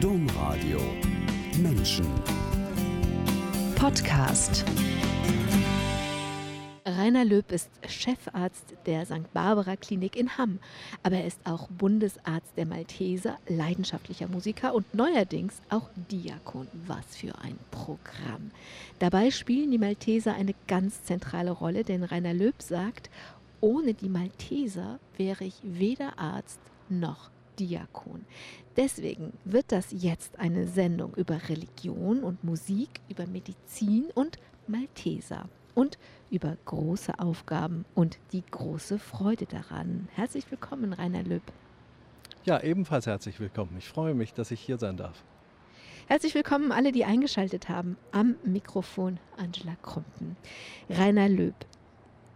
Domradio Menschen Podcast Rainer Löb ist Chefarzt der St. Barbara Klinik in Hamm, aber er ist auch Bundesarzt der Malteser, leidenschaftlicher Musiker und neuerdings auch Diakon. Was für ein Programm. Dabei spielen die Malteser eine ganz zentrale Rolle, denn Rainer Löb sagt, ohne die Malteser wäre ich weder Arzt noch Diakon. Deswegen wird das jetzt eine Sendung über Religion und Musik, über Medizin und Malteser und über große Aufgaben und die große Freude daran. Herzlich willkommen, Rainer Löb. Ja, ebenfalls herzlich willkommen. Ich freue mich, dass ich hier sein darf. Herzlich willkommen alle, die eingeschaltet haben. Am Mikrofon Angela Krumpen. Rainer Löb,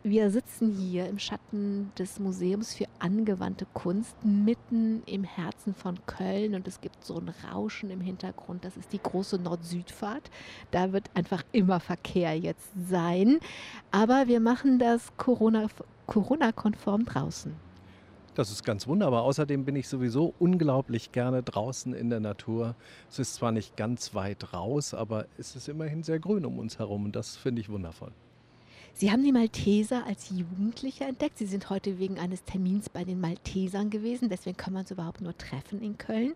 wir sitzen hier im Schatten des Museums für angewandte Kunst, mitten im Herzen von Köln und es gibt so ein Rauschen im Hintergrund. Das ist die große Nord-Süd-Fahrt. Da wird einfach immer Verkehr jetzt sein. Aber wir machen das Corona-konform draußen. Das ist ganz wunderbar. Außerdem bin ich sowieso unglaublich gerne draußen in der Natur. Es ist zwar nicht ganz weit raus, aber es ist immerhin sehr grün um uns herum und das finde ich wundervoll. Sie haben die Malteser als Jugendliche entdeckt. Sie sind heute wegen eines Termins bei den Maltesern gewesen. Deswegen können wir uns überhaupt nur treffen in Köln.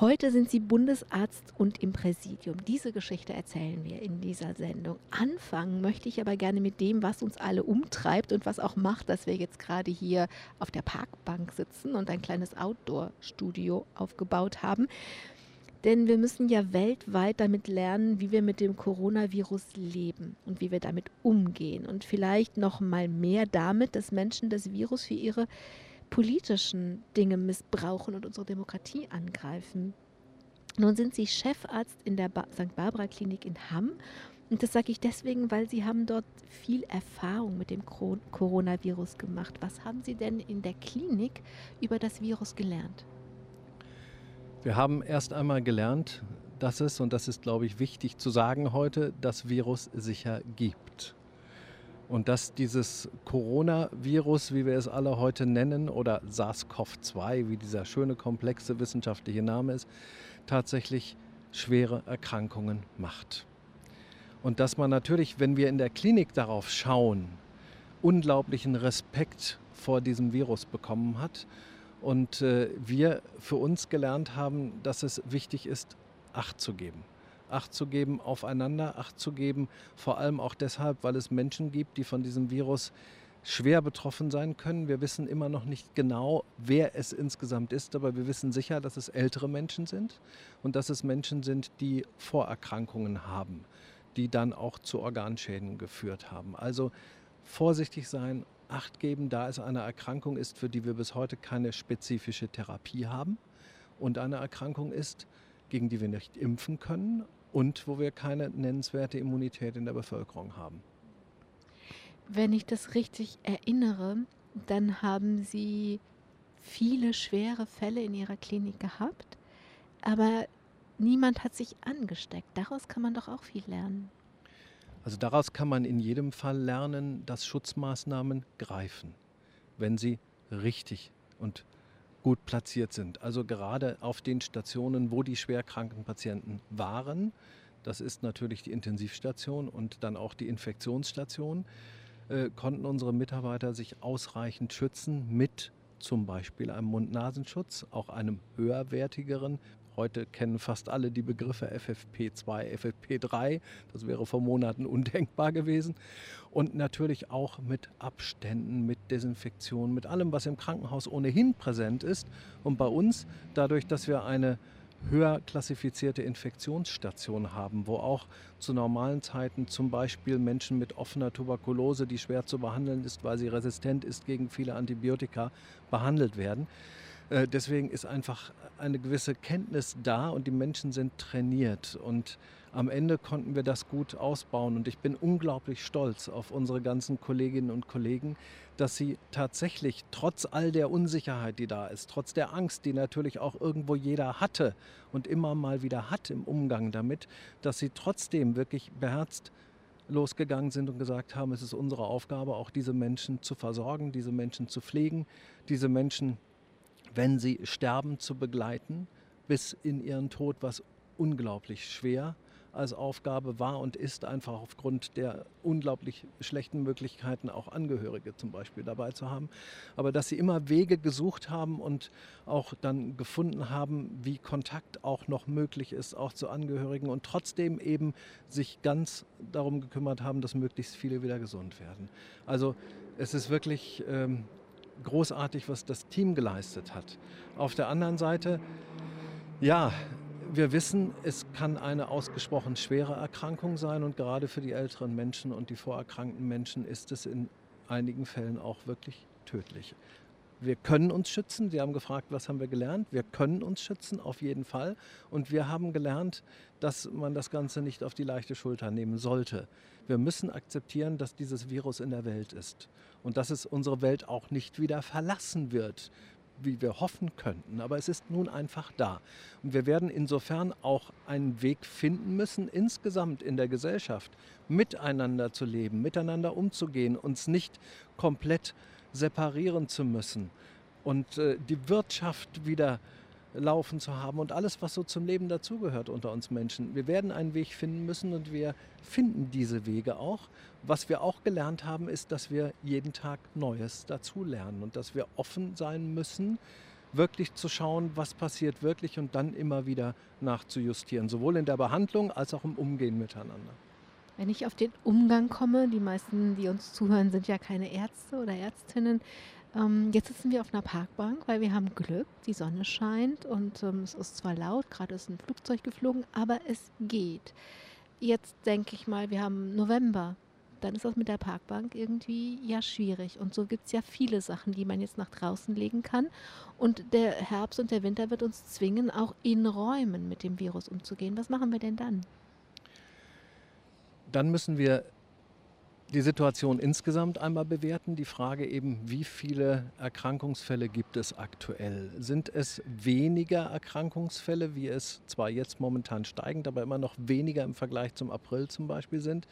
Heute sind Sie Bundesarzt und im Präsidium. Diese Geschichte erzählen wir in dieser Sendung. Anfangen möchte ich aber gerne mit dem, was uns alle umtreibt und was auch macht, dass wir jetzt gerade hier auf der Parkbank sitzen und ein kleines Outdoor-Studio aufgebaut haben. Denn wir müssen ja weltweit damit lernen, wie wir mit dem Coronavirus leben und wie wir damit umgehen. Und vielleicht noch mal mehr damit, dass Menschen das Virus für ihre politischen Dinge missbrauchen und unsere Demokratie angreifen. Nun sind Sie Chefarzt in der ba St. Barbara Klinik in Hamm. Und das sage ich deswegen, weil Sie haben dort viel Erfahrung mit dem Coronavirus gemacht. Was haben Sie denn in der Klinik über das Virus gelernt? Wir haben erst einmal gelernt, dass es, und das ist, glaube ich, wichtig zu sagen heute, das Virus sicher gibt. Und dass dieses Coronavirus, wie wir es alle heute nennen, oder SARS-CoV-2, wie dieser schöne, komplexe wissenschaftliche Name ist, tatsächlich schwere Erkrankungen macht. Und dass man natürlich, wenn wir in der Klinik darauf schauen, unglaublichen Respekt vor diesem Virus bekommen hat und äh, wir für uns gelernt haben, dass es wichtig ist, Acht zu geben. Acht zu geben aufeinander, Acht zu geben, vor allem auch deshalb, weil es Menschen gibt, die von diesem Virus schwer betroffen sein können. Wir wissen immer noch nicht genau, wer es insgesamt ist, aber wir wissen sicher, dass es ältere Menschen sind und dass es Menschen sind, die Vorerkrankungen haben, die dann auch zu Organschäden geführt haben. Also vorsichtig sein, Acht geben, da es eine Erkrankung ist, für die wir bis heute keine spezifische Therapie haben und eine Erkrankung ist, gegen die wir nicht impfen können und wo wir keine nennenswerte Immunität in der Bevölkerung haben. Wenn ich das richtig erinnere, dann haben Sie viele schwere Fälle in Ihrer Klinik gehabt, aber niemand hat sich angesteckt. Daraus kann man doch auch viel lernen. Also daraus kann man in jedem Fall lernen, dass Schutzmaßnahmen greifen, wenn sie richtig und gut platziert sind. Also gerade auf den Stationen, wo die schwerkranken Patienten waren, das ist natürlich die Intensivstation und dann auch die Infektionsstation, äh, konnten unsere Mitarbeiter sich ausreichend schützen mit zum Beispiel einem Mund-Nasenschutz, auch einem höherwertigeren Heute kennen fast alle die Begriffe FFP2, FFP3. Das wäre vor Monaten undenkbar gewesen. Und natürlich auch mit Abständen, mit Desinfektion, mit allem, was im Krankenhaus ohnehin präsent ist. Und bei uns, dadurch, dass wir eine höher klassifizierte Infektionsstation haben, wo auch zu normalen Zeiten zum Beispiel Menschen mit offener Tuberkulose, die schwer zu behandeln ist, weil sie resistent ist gegen viele Antibiotika, behandelt werden. Äh, deswegen ist einfach eine gewisse Kenntnis da und die Menschen sind trainiert. Und am Ende konnten wir das gut ausbauen. Und ich bin unglaublich stolz auf unsere ganzen Kolleginnen und Kollegen, dass sie tatsächlich trotz all der Unsicherheit, die da ist, trotz der Angst, die natürlich auch irgendwo jeder hatte und immer mal wieder hat im Umgang damit, dass sie trotzdem wirklich beherzt losgegangen sind und gesagt haben, es ist unsere Aufgabe, auch diese Menschen zu versorgen, diese Menschen zu pflegen, diese Menschen wenn sie sterben, zu begleiten, bis in ihren Tod, was unglaublich schwer als Aufgabe war und ist, einfach aufgrund der unglaublich schlechten Möglichkeiten, auch Angehörige zum Beispiel dabei zu haben. Aber dass sie immer Wege gesucht haben und auch dann gefunden haben, wie Kontakt auch noch möglich ist, auch zu Angehörigen und trotzdem eben sich ganz darum gekümmert haben, dass möglichst viele wieder gesund werden. Also es ist wirklich ähm, großartig, was das Team geleistet hat. Auf der anderen Seite, ja, wir wissen, es kann eine ausgesprochen schwere Erkrankung sein und gerade für die älteren Menschen und die vorerkrankten Menschen ist es in einigen Fällen auch wirklich tödlich. Wir können uns schützen. Sie haben gefragt, was haben wir gelernt? Wir können uns schützen, auf jeden Fall. Und wir haben gelernt, dass man das Ganze nicht auf die leichte Schulter nehmen sollte. Wir müssen akzeptieren, dass dieses Virus in der Welt ist und dass es unsere Welt auch nicht wieder verlassen wird wie wir hoffen könnten. Aber es ist nun einfach da. Und wir werden insofern auch einen Weg finden müssen, insgesamt in der Gesellschaft miteinander zu leben, miteinander umzugehen, uns nicht komplett separieren zu müssen und äh, die Wirtschaft wieder laufen zu haben und alles, was so zum Leben dazugehört unter uns Menschen. Wir werden einen Weg finden müssen und wir finden diese Wege auch. Was wir auch gelernt haben, ist, dass wir jeden Tag Neues dazulernen und dass wir offen sein müssen, wirklich zu schauen, was passiert wirklich und dann immer wieder nachzujustieren, sowohl in der Behandlung als auch im Umgehen miteinander. Wenn ich auf den Umgang komme, die meisten, die uns zuhören, sind ja keine Ärzte oder Ärztinnen. Ähm, jetzt sitzen wir auf einer Parkbank, weil wir haben Glück, die Sonne scheint und ähm, es ist zwar laut, gerade ist ein Flugzeug geflogen, aber es geht. Jetzt denke ich mal, wir haben November. Dann ist das mit der Parkbank irgendwie ja schwierig. Und so gibt es ja viele Sachen, die man jetzt nach draußen legen kann. Und der Herbst und der Winter wird uns zwingen, auch in Räumen mit dem Virus umzugehen. Was machen wir denn dann? Dann müssen wir die Situation insgesamt einmal bewerten. Die Frage eben, wie viele Erkrankungsfälle gibt es aktuell? Sind es weniger Erkrankungsfälle, wie es zwar jetzt momentan steigend, aber immer noch weniger im Vergleich zum April zum Beispiel sind?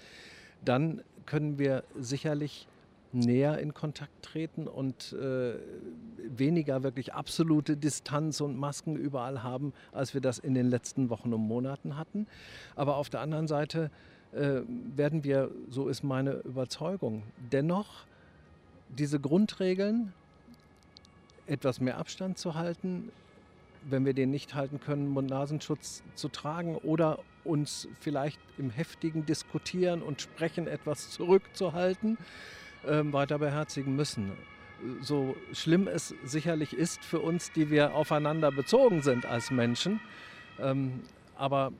Dann können wir sicherlich näher in Kontakt treten und äh, weniger wirklich absolute Distanz und Masken überall haben, als wir das in den letzten Wochen und Monaten hatten. Aber auf der anderen Seite äh, werden wir, so ist meine Überzeugung, dennoch diese Grundregeln, etwas mehr Abstand zu halten, wenn wir den nicht halten können, Mund-Nasenschutz zu tragen oder uns vielleicht im heftigen Diskutieren und Sprechen etwas zurückzuhalten, äh, weiter beherzigen müssen. So schlimm es sicherlich ist für uns, die wir aufeinander bezogen sind als Menschen, ähm, aber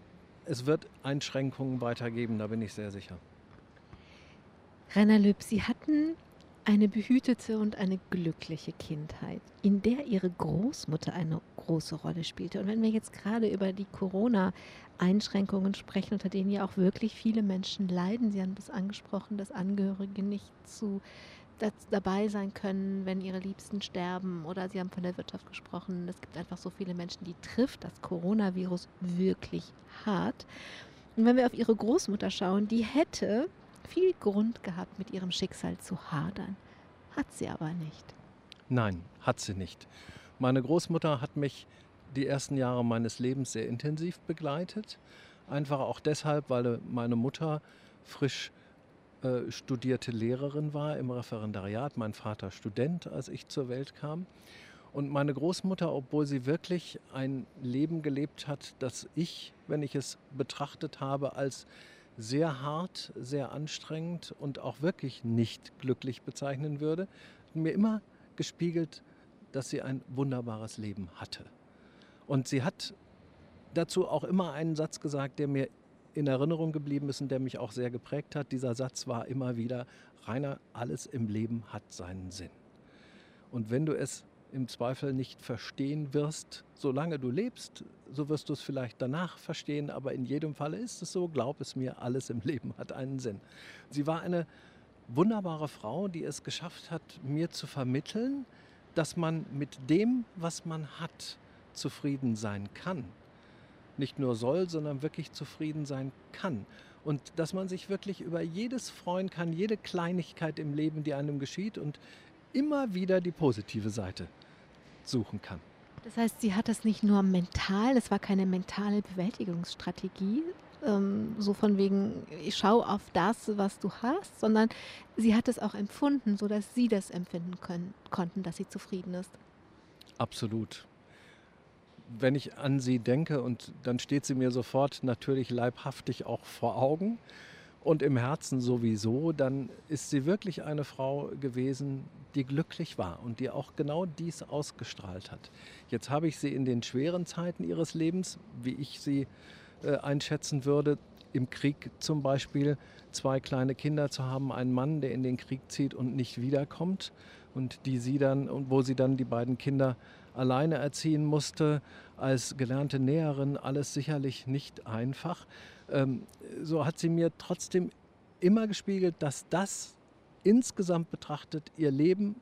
es wird Einschränkungen weitergeben, da bin ich sehr sicher. Rainer Lüb, Sie hatten eine behütete und eine glückliche Kindheit, in der Ihre Großmutter eine große Rolle spielte. Und wenn wir jetzt gerade über die Corona-Einschränkungen sprechen, unter denen ja auch wirklich viele Menschen leiden, Sie haben das angesprochen, dass Angehörige nicht zu dabei sein können, wenn ihre Liebsten sterben. Oder Sie haben von der Wirtschaft gesprochen. Es gibt einfach so viele Menschen, die trifft das Coronavirus wirklich hart. Und wenn wir auf Ihre Großmutter schauen, die hätte viel Grund gehabt, mit ihrem Schicksal zu hadern. Hat sie aber nicht. Nein, hat sie nicht. Meine Großmutter hat mich die ersten Jahre meines Lebens sehr intensiv begleitet. Einfach auch deshalb, weil meine Mutter frisch äh, studierte Lehrerin war im Referendariat, mein Vater Student, als ich zur Welt kam. Und meine Großmutter, obwohl sie wirklich ein Leben gelebt hat, das ich, wenn ich es betrachtet habe, als sehr hart, sehr anstrengend und auch wirklich nicht glücklich bezeichnen würde, mir immer gespiegelt, dass sie ein wunderbares Leben hatte. Und sie hat dazu auch immer einen Satz gesagt, der mir in Erinnerung geblieben ist und der mich auch sehr geprägt hat. Dieser Satz war immer wieder, Rainer, alles im Leben hat seinen Sinn. Und wenn du es im Zweifel nicht verstehen wirst, solange du lebst, so wirst du es vielleicht danach verstehen, aber in jedem Fall ist es so, glaub es mir, alles im Leben hat einen Sinn. Sie war eine wunderbare Frau, die es geschafft hat, mir zu vermitteln, dass man mit dem, was man hat, zufrieden sein kann nicht nur soll, sondern wirklich zufrieden sein kann. Und dass man sich wirklich über jedes freuen kann, jede Kleinigkeit im Leben, die einem geschieht und immer wieder die positive Seite suchen kann. Das heißt, sie hat das nicht nur mental, das war keine mentale Bewältigungsstrategie, ähm, so von wegen, ich schaue auf das, was du hast, sondern sie hat es auch empfunden, sodass sie das empfinden können, konnten, dass sie zufrieden ist. Absolut. Wenn ich an sie denke und dann steht sie mir sofort natürlich leibhaftig auch vor Augen und im Herzen sowieso, dann ist sie wirklich eine Frau gewesen, die glücklich war und die auch genau dies ausgestrahlt hat. Jetzt habe ich sie in den schweren Zeiten ihres Lebens, wie ich sie äh, einschätzen würde, im Krieg zum Beispiel zwei kleine Kinder zu haben, einen Mann, der in den Krieg zieht und nicht wiederkommt und die sie dann und wo sie dann die beiden Kinder alleine erziehen musste, als gelernte Näherin, alles sicherlich nicht einfach. Ähm, so hat sie mir trotzdem immer gespiegelt, dass das insgesamt betrachtet ihr Leben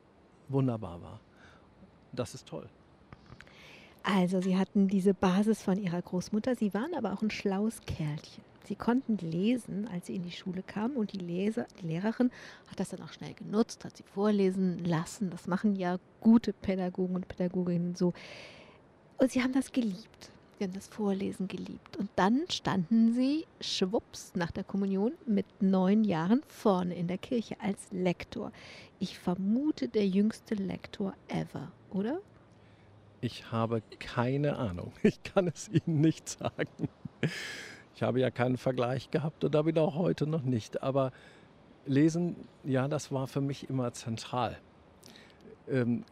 wunderbar war. Das ist toll. Also sie hatten diese Basis von ihrer Großmutter, sie waren aber auch ein schlaues Kerlchen. Sie konnten lesen, als sie in die Schule kamen und die, Leser, die Lehrerin hat das dann auch schnell genutzt, hat sie vorlesen lassen. Das machen ja gute Pädagogen und Pädagoginnen so. Und sie haben das geliebt. Sie haben das Vorlesen geliebt. Und dann standen sie schwupps nach der Kommunion mit neun Jahren vorne in der Kirche als Lektor. Ich vermute der jüngste Lektor ever, oder? Ich habe keine Ahnung. Ich kann es Ihnen nicht sagen. Ich habe ja keinen Vergleich gehabt und ihn auch heute noch nicht. Aber Lesen, ja, das war für mich immer zentral. Ähm,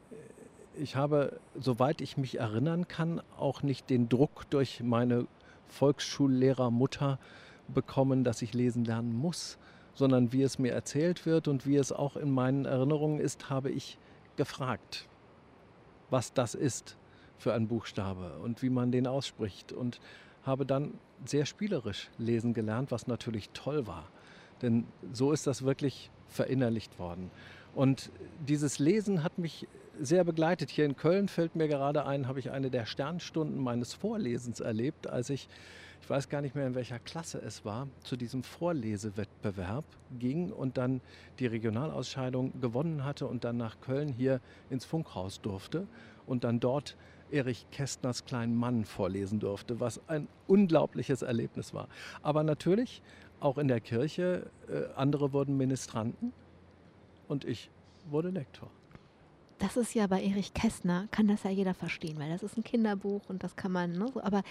ich habe, soweit ich mich erinnern kann, auch nicht den Druck durch meine Volksschullehrermutter bekommen, dass ich lesen lernen muss, sondern wie es mir erzählt wird und wie es auch in meinen Erinnerungen ist, habe ich gefragt, was das ist für ein Buchstabe und wie man den ausspricht und habe dann sehr spielerisch lesen gelernt, was natürlich toll war. Denn so ist das wirklich verinnerlicht worden. Und dieses Lesen hat mich sehr begleitet. Hier in Köln fällt mir gerade ein, habe ich eine der Sternstunden meines Vorlesens erlebt, als ich, ich weiß gar nicht mehr in welcher Klasse es war, zu diesem Vorlesewettbewerb ging und dann die Regionalausscheidung gewonnen hatte und dann nach Köln hier ins Funkhaus durfte und dann dort Erich Kästners kleinen Mann vorlesen durfte, was ein unglaubliches Erlebnis war. Aber natürlich auch in der Kirche, äh, andere wurden Ministranten und ich wurde Lektor das ist ja bei Erich Kästner, kann das ja jeder verstehen, weil das ist ein Kinderbuch und das kann man, ne, so, aber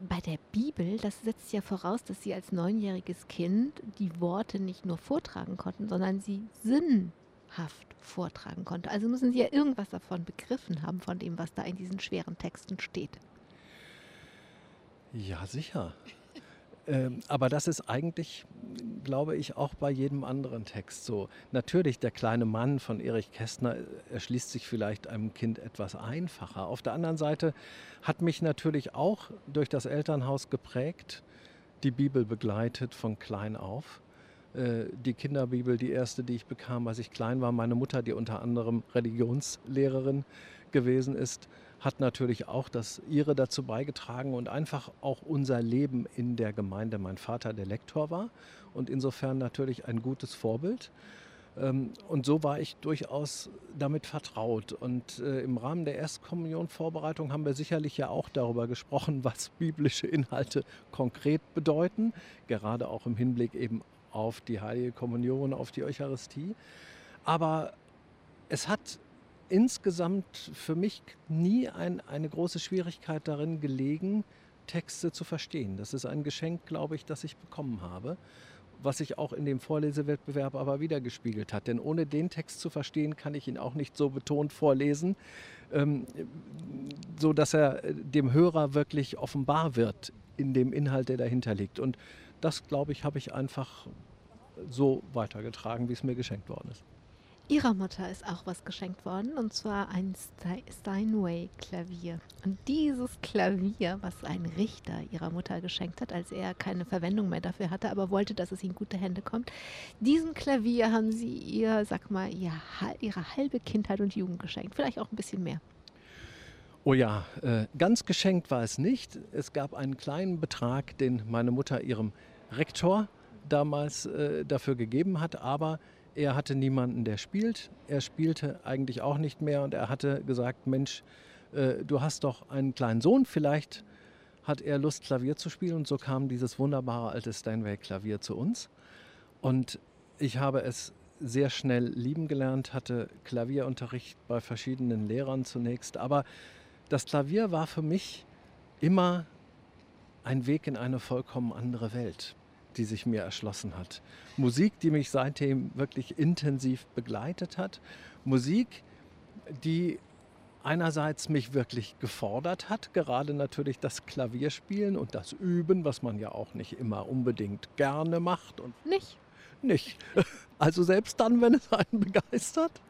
bei der Bibel, das setzt ja voraus, dass sie als neunjähriges Kind die Worte nicht nur vortragen konnten, sondern sie sinnhaft vortragen konnte. Also müssen sie ja irgendwas davon begriffen haben, von dem, was da in diesen schweren Texten steht. Ja, sicher. Ähm, aber das ist eigentlich, glaube ich, auch bei jedem anderen Text so. Natürlich, der kleine Mann von Erich Kästner erschließt sich vielleicht einem Kind etwas einfacher. Auf der anderen Seite hat mich natürlich auch durch das Elternhaus geprägt, die Bibel begleitet von klein auf. Äh, die Kinderbibel, die erste, die ich bekam, als ich klein war, meine Mutter, die unter anderem Religionslehrerin gewesen ist, hat natürlich auch das ihre dazu beigetragen und einfach auch unser Leben in der Gemeinde. Mein Vater der Lektor war und insofern natürlich ein gutes Vorbild. Ähm, und so war ich durchaus damit vertraut. Und äh, im Rahmen der Erstkommunionvorbereitung haben wir sicherlich ja auch darüber gesprochen, was biblische Inhalte konkret bedeuten, gerade auch im Hinblick eben auf die Heilige Kommunion, auf die Eucharistie. Aber es hat insgesamt für mich nie ein, eine große Schwierigkeit darin gelegen, Texte zu verstehen. Das ist ein Geschenk, glaube ich, das ich bekommen habe, was sich auch in dem Vorlesewettbewerb aber wieder gespiegelt hat. Denn ohne den Text zu verstehen, kann ich ihn auch nicht so betont vorlesen, ähm, so dass er dem Hörer wirklich offenbar wird in dem Inhalt, der dahinter liegt. Und das, glaube ich, habe ich einfach so weitergetragen, wie es mir geschenkt worden ist. Ihrer Mutter ist auch was geschenkt worden, und zwar ein Steinway-Klavier. Und dieses Klavier, was ein Richter ihrer Mutter geschenkt hat, als er keine Verwendung mehr dafür hatte, aber wollte, dass es in gute Hände kommt, diesem Klavier haben sie ihr, sag mal, ihr, ihre halbe Kindheit und Jugend geschenkt. Vielleicht auch ein bisschen mehr. Oh ja, äh, ganz geschenkt war es nicht. Es gab einen kleinen Betrag, den meine Mutter ihrem Rektor damals äh, dafür gegeben hat, aber er hatte niemanden, der spielt. Er spielte eigentlich auch nicht mehr und er hatte gesagt, Mensch, äh, du hast doch einen kleinen Sohn, vielleicht hat er Lust, Klavier zu spielen. Und so kam dieses wunderbare alte Steinway-Klavier zu uns. Und ich habe es sehr schnell lieben gelernt, hatte Klavierunterricht bei verschiedenen Lehrern zunächst. Aber das Klavier war für mich immer ein Weg in eine vollkommen andere Welt, die sich mir erschlossen hat. Musik, die mich seitdem wirklich intensiv begleitet hat. Musik, die einerseits mich wirklich gefordert hat, gerade natürlich das Klavierspielen und das Üben, was man ja auch nicht immer unbedingt gerne macht. Und nicht? Nicht. Also selbst dann, wenn es einen begeistert.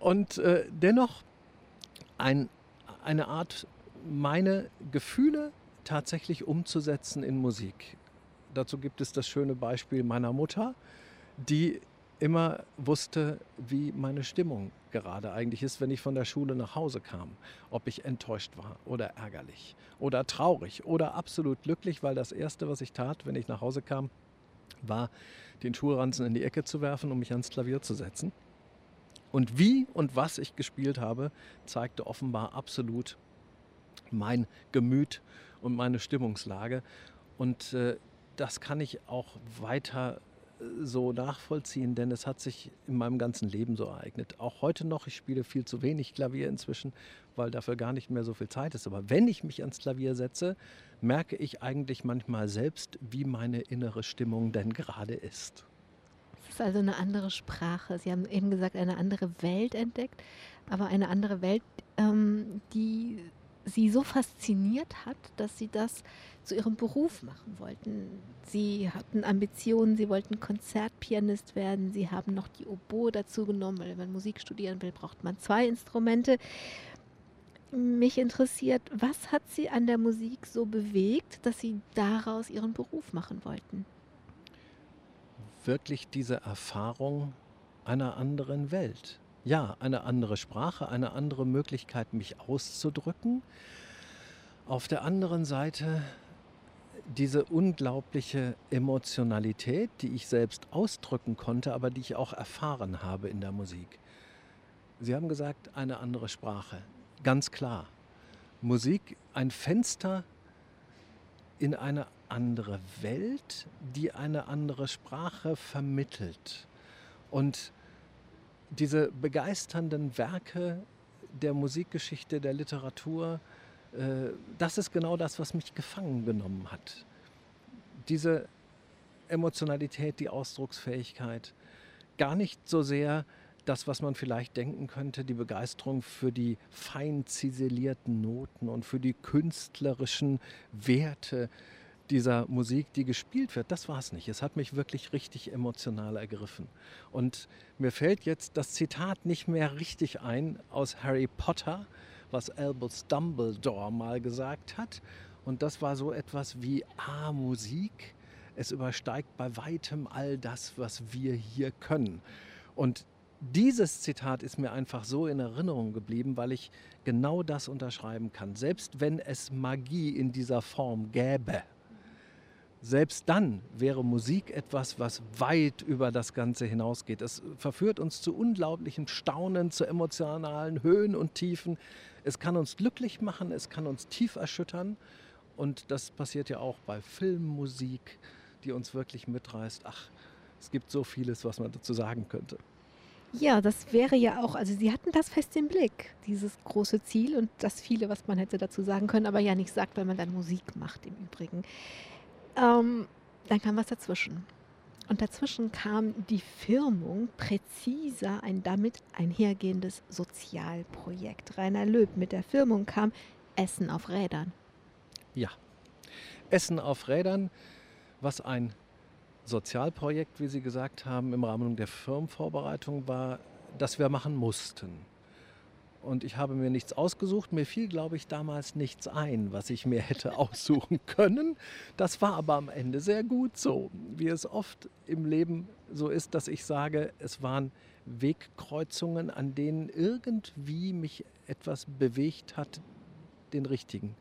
Und äh, dennoch ein, eine Art, meine Gefühle tatsächlich umzusetzen in Musik. Dazu gibt es das schöne Beispiel meiner Mutter, die immer wusste, wie meine Stimmung gerade eigentlich ist, wenn ich von der Schule nach Hause kam. Ob ich enttäuscht war oder ärgerlich oder traurig oder absolut glücklich, weil das Erste, was ich tat, wenn ich nach Hause kam, war, den Schulranzen in die Ecke zu werfen, um mich ans Klavier zu setzen. Und wie und was ich gespielt habe, zeigte offenbar absolut mein Gemüt und meine Stimmungslage. Und äh, das kann ich auch weiter so nachvollziehen, denn es hat sich in meinem ganzen Leben so ereignet. Auch heute noch, ich spiele viel zu wenig Klavier inzwischen, weil dafür gar nicht mehr so viel Zeit ist. Aber wenn ich mich ans Klavier setze, merke ich eigentlich manchmal selbst, wie meine innere Stimmung denn gerade ist. Es ist also eine andere Sprache. Sie haben eben gesagt, eine andere Welt entdeckt, aber eine andere Welt, ähm, die Sie so fasziniert hat, dass Sie das zu ihrem Beruf machen wollten. Sie hatten Ambitionen, sie wollten Konzertpianist werden, sie haben noch die Oboe dazu genommen, weil wenn man Musik studieren will, braucht man zwei Instrumente. Mich interessiert, was hat sie an der Musik so bewegt, dass sie daraus ihren Beruf machen wollten? Wirklich diese Erfahrung einer anderen Welt. Ja, eine andere Sprache, eine andere Möglichkeit, mich auszudrücken. Auf der anderen Seite diese unglaubliche Emotionalität, die ich selbst ausdrücken konnte, aber die ich auch erfahren habe in der Musik. Sie haben gesagt, eine andere Sprache. Ganz klar. Musik ein Fenster in eine andere Welt, die eine andere Sprache vermittelt. Und diese begeisternden Werke der Musikgeschichte, der Literatur, äh, das ist genau das, was mich gefangen genommen hat. Diese Emotionalität, die Ausdrucksfähigkeit, gar nicht so sehr das, was man vielleicht denken könnte, die Begeisterung für die fein ziselierten Noten und für die künstlerischen Werte dieser Musik, die gespielt wird, das war es nicht. Es hat mich wirklich richtig emotional ergriffen. Und mir fällt jetzt das Zitat nicht mehr richtig ein aus Harry Potter, was Albus Dumbledore mal gesagt hat. Und das war so etwas wie, ah, Musik, es übersteigt bei weitem all das, was wir hier können. Und dieses Zitat ist mir einfach so in Erinnerung geblieben, weil ich genau das unterschreiben kann. Selbst wenn es Magie in dieser Form gäbe, selbst dann wäre Musik etwas, was weit über das Ganze hinausgeht. Es verführt uns zu unglaublichem Staunen, zu emotionalen Höhen und Tiefen. Es kann uns glücklich machen, es kann uns tief erschüttern. Und das passiert ja auch bei Filmmusik, die uns wirklich mitreißt. Ach, es gibt so vieles, was man dazu sagen könnte. Ja, das wäre ja auch, also Sie hatten das fest im Blick, dieses große Ziel und das viele, was man hätte dazu sagen können, aber ja nicht sagt, weil man dann Musik macht im Übrigen. Ähm, dann kam was dazwischen. Und dazwischen kam die Firmung, präziser ein damit einhergehendes Sozialprojekt. Rainer Löb mit der Firmung kam Essen auf Rädern. Ja, Essen auf Rädern, was ein Sozialprojekt, wie Sie gesagt haben, im Rahmen der Firmenvorbereitung war, das wir machen mussten. Und ich habe mir nichts ausgesucht. Mir fiel, glaube ich, damals nichts ein, was ich mir hätte aussuchen können. Das war aber am Ende sehr gut so. Wie es oft im Leben so ist, dass ich sage, es waren Wegkreuzungen, an denen irgendwie mich etwas bewegt hat, den richtigen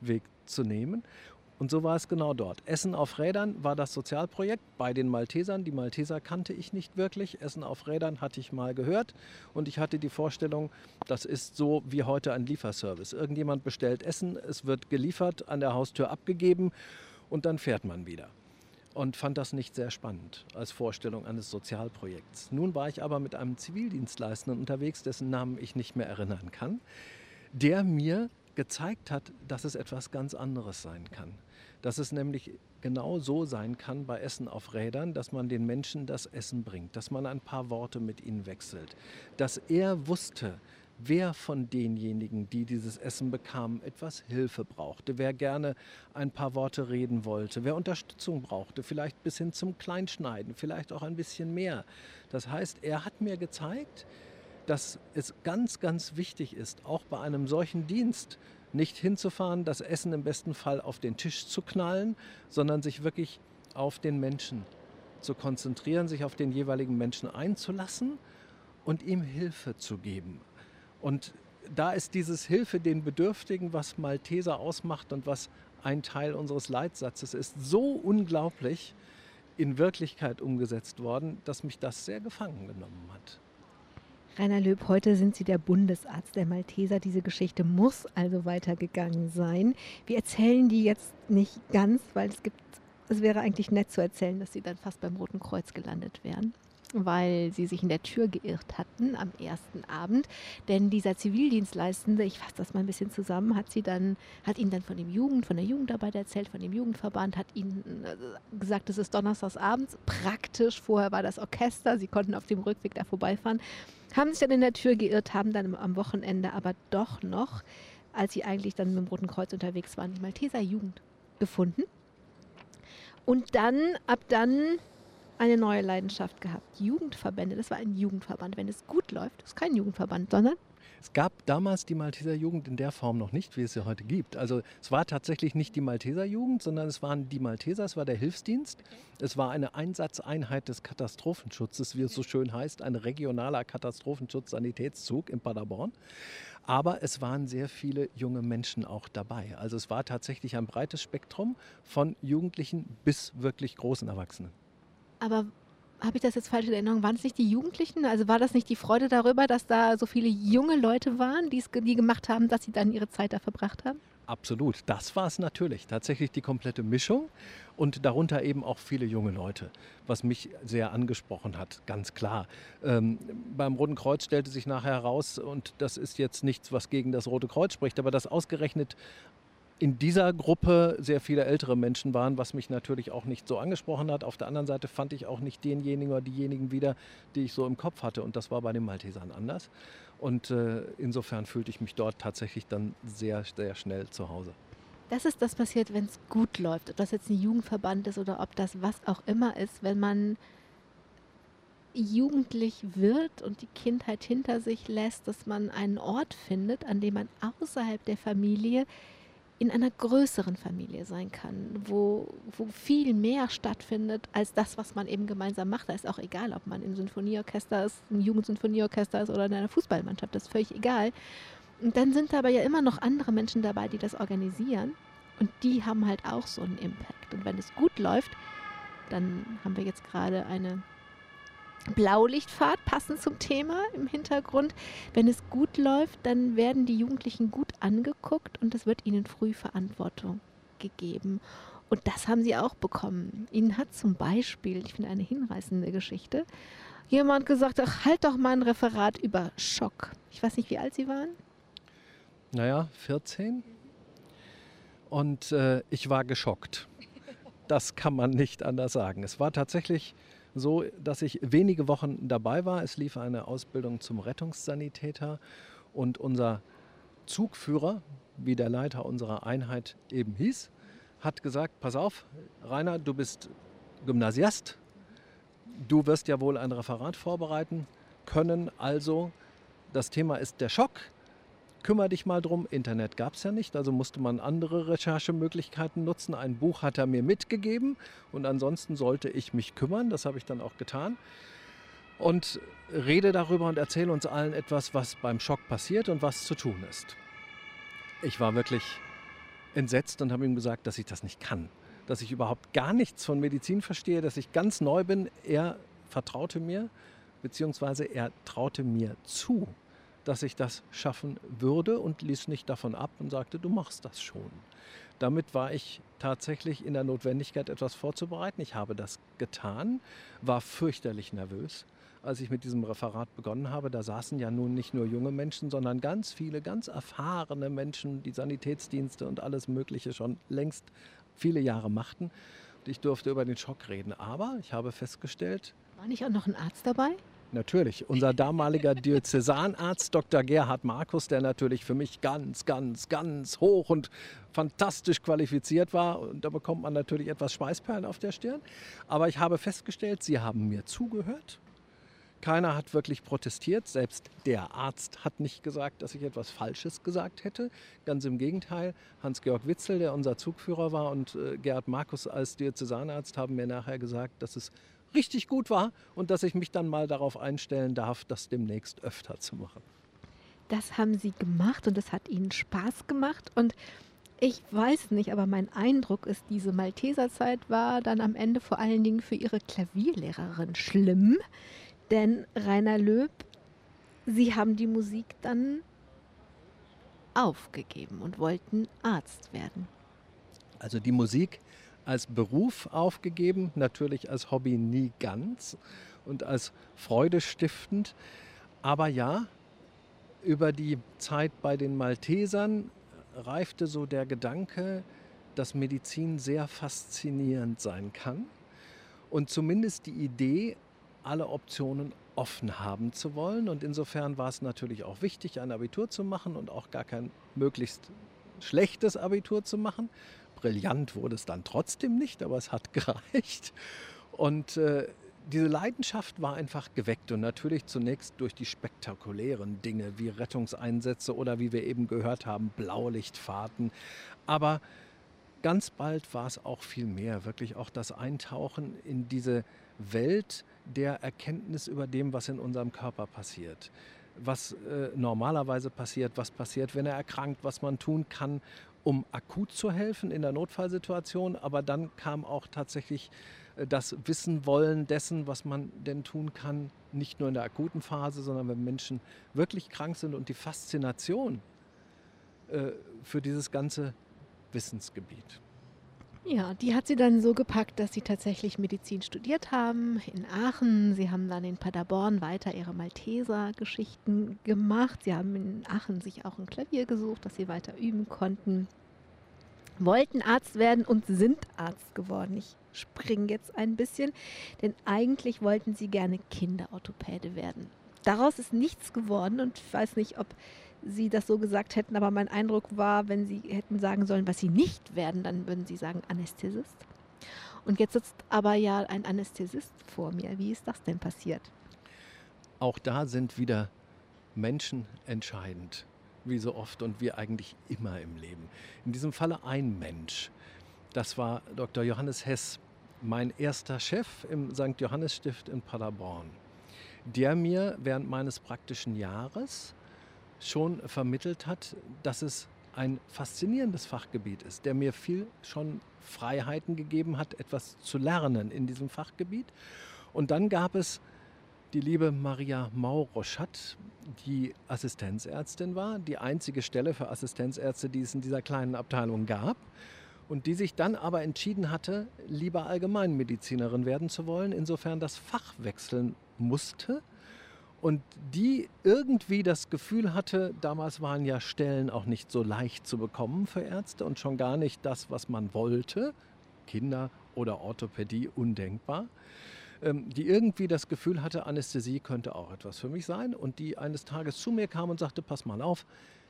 Weg zu nehmen. Und so war es genau dort. Essen auf Rädern war das Sozialprojekt bei den Maltesern. Die Malteser kannte ich nicht wirklich. Essen auf Rädern hatte ich mal gehört. Und ich hatte die Vorstellung, das ist so wie heute ein Lieferservice. Irgendjemand bestellt Essen, es wird geliefert, an der Haustür abgegeben und dann fährt man wieder und fand das nicht sehr spannend als Vorstellung eines Sozialprojekts. Nun war ich aber mit einem Zivildienstleistenden unterwegs, dessen Namen ich nicht mehr erinnern kann, der mir gezeigt hat, dass es etwas ganz anderes sein kann. Dass es nämlich genau so sein kann bei Essen auf Rädern, dass man den Menschen das Essen bringt, dass man ein paar Worte mit ihnen wechselt, dass er wusste, wer von denjenigen, die dieses Essen bekamen, etwas Hilfe brauchte, wer gerne ein paar Worte reden wollte, wer Unterstützung brauchte, vielleicht bis hin zum Kleinschneiden, vielleicht auch ein bisschen mehr. Das heißt, er hat mir gezeigt, dass es ganz, ganz wichtig ist, auch bei einem solchen Dienst nicht hinzufahren, das Essen im besten Fall auf den Tisch zu knallen, sondern sich wirklich auf den Menschen zu konzentrieren, sich auf den jeweiligen Menschen einzulassen und ihm Hilfe zu geben. Und da ist dieses Hilfe den Bedürftigen, was Malteser ausmacht und was ein Teil unseres Leitsatzes ist, so unglaublich in Wirklichkeit umgesetzt worden, dass mich das sehr gefangen genommen hat. Rainer Löb, heute sind Sie der Bundesarzt der Malteser. Diese Geschichte muss also weitergegangen sein. Wir erzählen die jetzt nicht ganz, weil es gibt, es wäre eigentlich nett zu erzählen, dass Sie dann fast beim Roten Kreuz gelandet wären weil sie sich in der Tür geirrt hatten am ersten Abend. Denn dieser Zivildienstleistende, ich fasse das mal ein bisschen zusammen, hat sie dann, hat ihnen dann von dem Jugend, von der Jugendarbeit erzählt, von dem Jugendverband, hat ihnen äh, gesagt, es ist donnerstags abends, praktisch, vorher war das Orchester, sie konnten auf dem Rückweg da vorbeifahren, haben sich dann in der Tür geirrt, haben dann am Wochenende aber doch noch, als sie eigentlich dann mit dem Roten Kreuz unterwegs waren, die Malteser Jugend gefunden. Und dann, ab dann eine neue Leidenschaft gehabt. Jugendverbände, das war ein Jugendverband. Wenn es gut läuft, ist kein Jugendverband, sondern es gab damals die Malteser Jugend in der Form noch nicht, wie es sie heute gibt. Also es war tatsächlich nicht die Malteser Jugend, sondern es waren die Malteser, es war der Hilfsdienst. Es war eine Einsatzeinheit des Katastrophenschutzes, wie es so schön heißt, ein regionaler Katastrophenschutz-Sanitätszug in Paderborn. Aber es waren sehr viele junge Menschen auch dabei. Also es war tatsächlich ein breites Spektrum von Jugendlichen bis wirklich großen Erwachsenen. Aber habe ich das jetzt falsch in Erinnerung? Waren es nicht die Jugendlichen? Also war das nicht die Freude darüber, dass da so viele junge Leute waren, die gemacht haben, dass sie dann ihre Zeit da verbracht haben? Absolut, das war es natürlich. Tatsächlich die komplette Mischung und darunter eben auch viele junge Leute, was mich sehr angesprochen hat, ganz klar. Ähm, beim Roten Kreuz stellte sich nachher heraus, und das ist jetzt nichts, was gegen das Rote Kreuz spricht, aber dass ausgerechnet in dieser Gruppe sehr viele ältere Menschen waren, was mich natürlich auch nicht so angesprochen hat. Auf der anderen Seite fand ich auch nicht denjenigen oder diejenigen wieder, die ich so im Kopf hatte. Und das war bei den Maltesern anders. Und äh, insofern fühlte ich mich dort tatsächlich dann sehr, sehr schnell zu Hause. Das ist das passiert, wenn es gut läuft. Ob das jetzt ein Jugendverband ist oder ob das was auch immer ist, wenn man jugendlich wird und die Kindheit hinter sich lässt, dass man einen Ort findet, an dem man außerhalb der Familie in einer größeren Familie sein kann, wo, wo viel mehr stattfindet als das, was man eben gemeinsam macht. Da ist auch egal, ob man im Sinfonieorchester ist, ein Jugendsinfonieorchester ist oder in einer Fußballmannschaft, das ist völlig egal. Und dann sind aber ja immer noch andere Menschen dabei, die das organisieren und die haben halt auch so einen Impact. Und wenn es gut läuft, dann haben wir jetzt gerade eine Blaulichtfahrt, passend zum Thema im Hintergrund. Wenn es gut läuft, dann werden die Jugendlichen gut angeguckt und es wird ihnen früh Verantwortung gegeben. Und das haben sie auch bekommen. Ihnen hat zum Beispiel, ich finde eine hinreißende Geschichte, jemand gesagt, ach, halt doch mal ein Referat über Schock. Ich weiß nicht, wie alt Sie waren. Naja, 14. Und äh, ich war geschockt. Das kann man nicht anders sagen. Es war tatsächlich so, dass ich wenige Wochen dabei war. Es lief eine Ausbildung zum Rettungssanitäter und unser Zugführer, wie der Leiter unserer Einheit eben hieß, hat gesagt, pass auf, Rainer, du bist Gymnasiast, du wirst ja wohl ein Referat vorbereiten können, also das Thema ist der Schock, kümmere dich mal drum. Internet gab es ja nicht, also musste man andere Recherchemöglichkeiten nutzen. Ein Buch hat er mir mitgegeben und ansonsten sollte ich mich kümmern. Das habe ich dann auch getan. Und rede darüber und erzähle uns allen etwas, was beim Schock passiert und was zu tun ist. Ich war wirklich entsetzt und habe ihm gesagt, dass ich das nicht kann. Dass ich überhaupt gar nichts von Medizin verstehe, dass ich ganz neu bin. Er vertraute mir, beziehungsweise er traute mir zu, dass ich das schaffen würde und ließ nicht davon ab und sagte, du machst das schon. Damit war ich tatsächlich in der Notwendigkeit, etwas vorzubereiten. Ich habe das getan, war fürchterlich nervös, als ich mit diesem Referat begonnen habe. Da saßen ja nun nicht nur junge Menschen, sondern ganz viele, ganz erfahrene Menschen, die Sanitätsdienste und alles Mögliche schon längst viele Jahre machten. Ich durfte über den Schock reden. Aber ich habe festgestellt. War nicht auch noch ein Arzt dabei? Natürlich. Unser damaliger Diözesanarzt Dr. Gerhard Markus, der natürlich für mich ganz, ganz, ganz hoch und fantastisch qualifiziert war. Und da bekommt man natürlich etwas Schweißperlen auf der Stirn. Aber ich habe festgestellt, Sie haben mir zugehört. Keiner hat wirklich protestiert. Selbst der Arzt hat nicht gesagt, dass ich etwas Falsches gesagt hätte. Ganz im Gegenteil. Hans-Georg Witzel, der unser Zugführer war, und äh, Gerhard Markus als Diözesanarzt haben mir nachher gesagt, dass es richtig gut war und dass ich mich dann mal darauf einstellen darf, das demnächst öfter zu machen. Das haben Sie gemacht und das hat Ihnen Spaß gemacht und ich weiß nicht, aber mein Eindruck ist, diese Malteserzeit war dann am Ende vor allen Dingen für Ihre Klavierlehrerin schlimm, denn Rainer Löb, Sie haben die Musik dann aufgegeben und wollten Arzt werden. Also die Musik als Beruf aufgegeben, natürlich als Hobby nie ganz und als Freude stiftend. Aber ja, über die Zeit bei den Maltesern reifte so der Gedanke, dass Medizin sehr faszinierend sein kann und zumindest die Idee, alle Optionen offen haben zu wollen. Und insofern war es natürlich auch wichtig, ein Abitur zu machen und auch gar kein möglichst schlechtes Abitur zu machen, brillant wurde es dann trotzdem nicht, aber es hat gereicht. Und äh, diese Leidenschaft war einfach geweckt und natürlich zunächst durch die spektakulären Dinge wie Rettungseinsätze oder wie wir eben gehört haben, Blaulichtfahrten. Aber ganz bald war es auch viel mehr, wirklich auch das Eintauchen in diese Welt der Erkenntnis über dem, was in unserem Körper passiert was äh, normalerweise passiert, was passiert, wenn er erkrankt, was man tun kann, um akut zu helfen in der Notfallsituation. Aber dann kam auch tatsächlich äh, das Wissen wollen dessen, was man denn tun kann, nicht nur in der akuten Phase, sondern wenn Menschen wirklich krank sind und die Faszination äh, für dieses ganze Wissensgebiet. Ja, die hat sie dann so gepackt, dass sie tatsächlich Medizin studiert haben in Aachen. Sie haben dann in Paderborn weiter ihre Malteser-Geschichten gemacht. Sie haben in Aachen sich auch ein Klavier gesucht, das sie weiter üben konnten. Wollten Arzt werden und sind Arzt geworden. Ich springe jetzt ein bisschen, denn eigentlich wollten sie gerne Kinderorthopäde werden. Daraus ist nichts geworden und ich weiß nicht, ob Sie das so gesagt hätten, aber mein Eindruck war, wenn Sie hätten sagen sollen, was Sie nicht werden, dann würden Sie sagen Anästhesist. Und jetzt sitzt aber ja ein Anästhesist vor mir. Wie ist das denn passiert? Auch da sind wieder Menschen entscheidend, wie so oft und wie eigentlich immer im Leben. In diesem Falle ein Mensch. Das war Dr. Johannes Hess, mein erster Chef im St. Johannes Stift in Paderborn, der mir während meines praktischen Jahres schon vermittelt hat, dass es ein faszinierendes Fachgebiet ist, der mir viel schon Freiheiten gegeben hat, etwas zu lernen in diesem Fachgebiet. Und dann gab es die liebe Maria Mauroschat, die Assistenzärztin war, die einzige Stelle für Assistenzärzte, die es in dieser kleinen Abteilung gab und die sich dann aber entschieden hatte, lieber Allgemeinmedizinerin werden zu wollen, insofern das Fach wechseln musste und die irgendwie das Gefühl hatte, damals waren ja Stellen auch nicht so leicht zu bekommen für Ärzte und schon gar nicht das, was man wollte, Kinder oder Orthopädie undenkbar, ähm, die irgendwie das Gefühl hatte, Anästhesie könnte auch etwas für mich sein. Und die eines Tages zu mir kam und sagte, pass mal auf,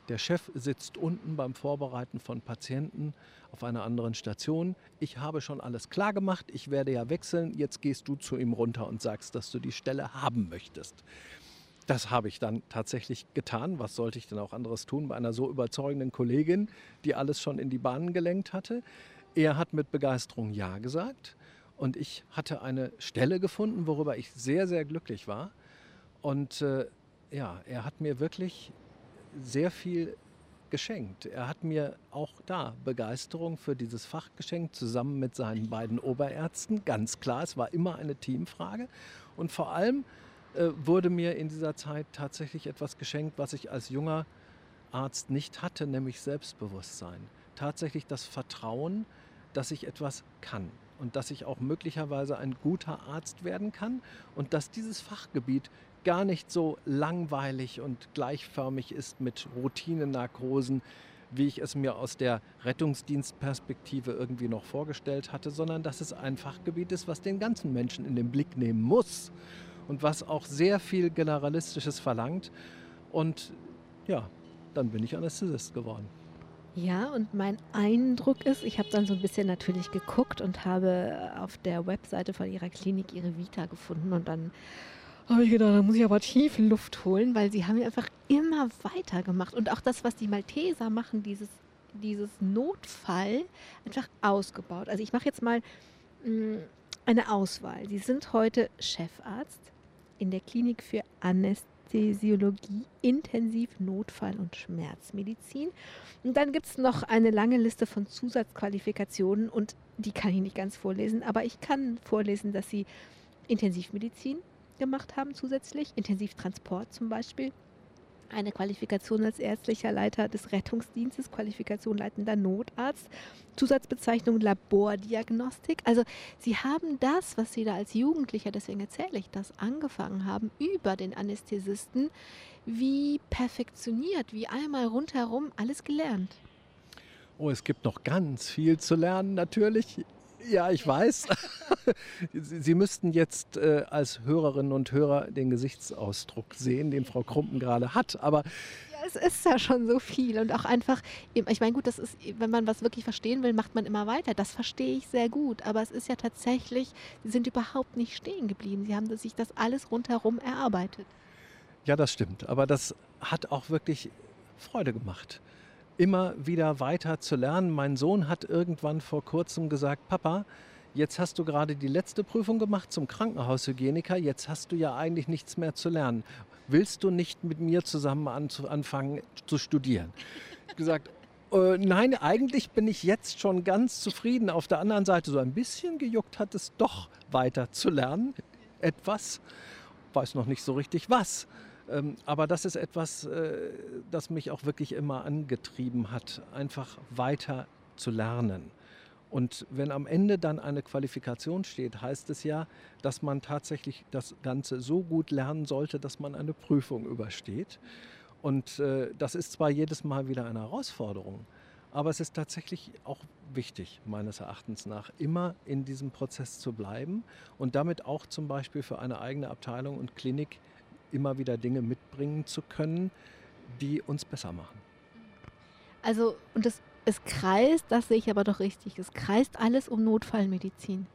der Chef sitzt unten beim Vorbereiten von Patienten auf einer anderen Station. Ich habe schon alles klar gemacht, ich werde ja wechseln, jetzt gehst du zu ihm runter und sagst, dass du die Stelle haben möchtest. Das habe ich dann tatsächlich getan. Was sollte ich denn auch anderes tun bei einer so überzeugenden Kollegin, die alles schon in die Bahnen gelenkt hatte? Er hat mit Begeisterung Ja gesagt und ich hatte eine Stelle gefunden, worüber ich sehr, sehr glücklich war. Und äh, ja, er hat mir wirklich sehr viel geschenkt. Er hat mir auch da Begeisterung für dieses Fach geschenkt, zusammen mit seinen beiden Oberärzten. Ganz klar, es war immer eine Teamfrage. Und vor allem äh, wurde mir in dieser Zeit tatsächlich etwas geschenkt, was ich als junger Arzt nicht hatte, nämlich Selbstbewusstsein. Tatsächlich das Vertrauen, dass ich etwas kann und dass ich auch möglicherweise ein guter Arzt werden kann und dass dieses Fachgebiet gar nicht so langweilig und gleichförmig ist mit Routinenarkosen, wie ich es mir aus der Rettungsdienstperspektive irgendwie noch vorgestellt hatte, sondern dass es ein Fachgebiet ist, was den ganzen Menschen in den Blick nehmen muss und was auch sehr viel Generalistisches verlangt. Und ja, dann bin ich Anästhesist geworden. Ja, und mein Eindruck ist, ich habe dann so ein bisschen natürlich geguckt und habe auf der Webseite von ihrer Klinik ihre Vita gefunden und dann habe ich gedacht, da muss ich aber tief Luft holen, weil sie haben einfach immer weitergemacht und auch das, was die Malteser machen, dieses, dieses Notfall einfach ausgebaut. Also ich mache jetzt mal mh, mm, eine Auswahl. Sie sind heute Chefarzt in der Klinik für Anästhesiologie, Intensiv-, Notfall- und Schmerzmedizin. Und dann gibt es noch eine lange Liste von Zusatzqualifikationen und die kann ich nicht ganz vorlesen, aber ich kann vorlesen, dass sie Intensivmedizin gemacht haben zusätzlich, Intensivtransport zum Beispiel, eine Qualifikation als ärztlicher Leiter des Rettungsdienstes, Qualifikation leitender Notarzt, Zusatzbezeichnung Labordiagnostik. Also Sie haben das, was Sie da als Jugendlicher, deswegen erzähle ich das, angefangen haben, über den Anästhesisten, wie perfektioniert, wie einmal rundherum alles gelernt. Oh, es gibt noch ganz viel zu lernen, natürlich. Ja, ich weiß. Sie müssten jetzt äh, als Hörerinnen und Hörer den Gesichtsausdruck sehen, den Frau Krumpen gerade hat. Aber ja, es ist ja schon so viel und auch einfach, ich meine, gut, das ist, wenn man was wirklich verstehen will, macht man immer weiter. Das verstehe ich sehr gut. Aber es ist ja tatsächlich, Sie sind überhaupt nicht stehen geblieben. Sie haben sich das alles rundherum erarbeitet. Ja, das stimmt. Aber das hat auch wirklich Freude gemacht immer wieder weiter zu lernen. Mein Sohn hat irgendwann vor kurzem gesagt, Papa, jetzt hast du gerade die letzte Prüfung gemacht zum Krankenhaushygieniker, jetzt hast du ja eigentlich nichts mehr zu lernen. Willst du nicht mit mir zusammen anfangen zu studieren? Gesagt, äh, nein, eigentlich bin ich jetzt schon ganz zufrieden. Auf der anderen Seite so ein bisschen gejuckt hat es doch weiter zu lernen. Etwas, weiß noch nicht so richtig was. Ähm, aber das ist etwas, äh, das mich auch wirklich immer angetrieben hat, einfach weiter zu lernen. Und wenn am Ende dann eine Qualifikation steht, heißt es ja, dass man tatsächlich das Ganze so gut lernen sollte, dass man eine Prüfung übersteht. Und äh, das ist zwar jedes Mal wieder eine Herausforderung, aber es ist tatsächlich auch wichtig, meines Erachtens nach, immer in diesem Prozess zu bleiben und damit auch zum Beispiel für eine eigene Abteilung und Klinik immer wieder Dinge mitbringen zu können, die uns besser machen. Also, und das, es kreist, das sehe ich aber doch richtig, es kreist alles um Notfallmedizin.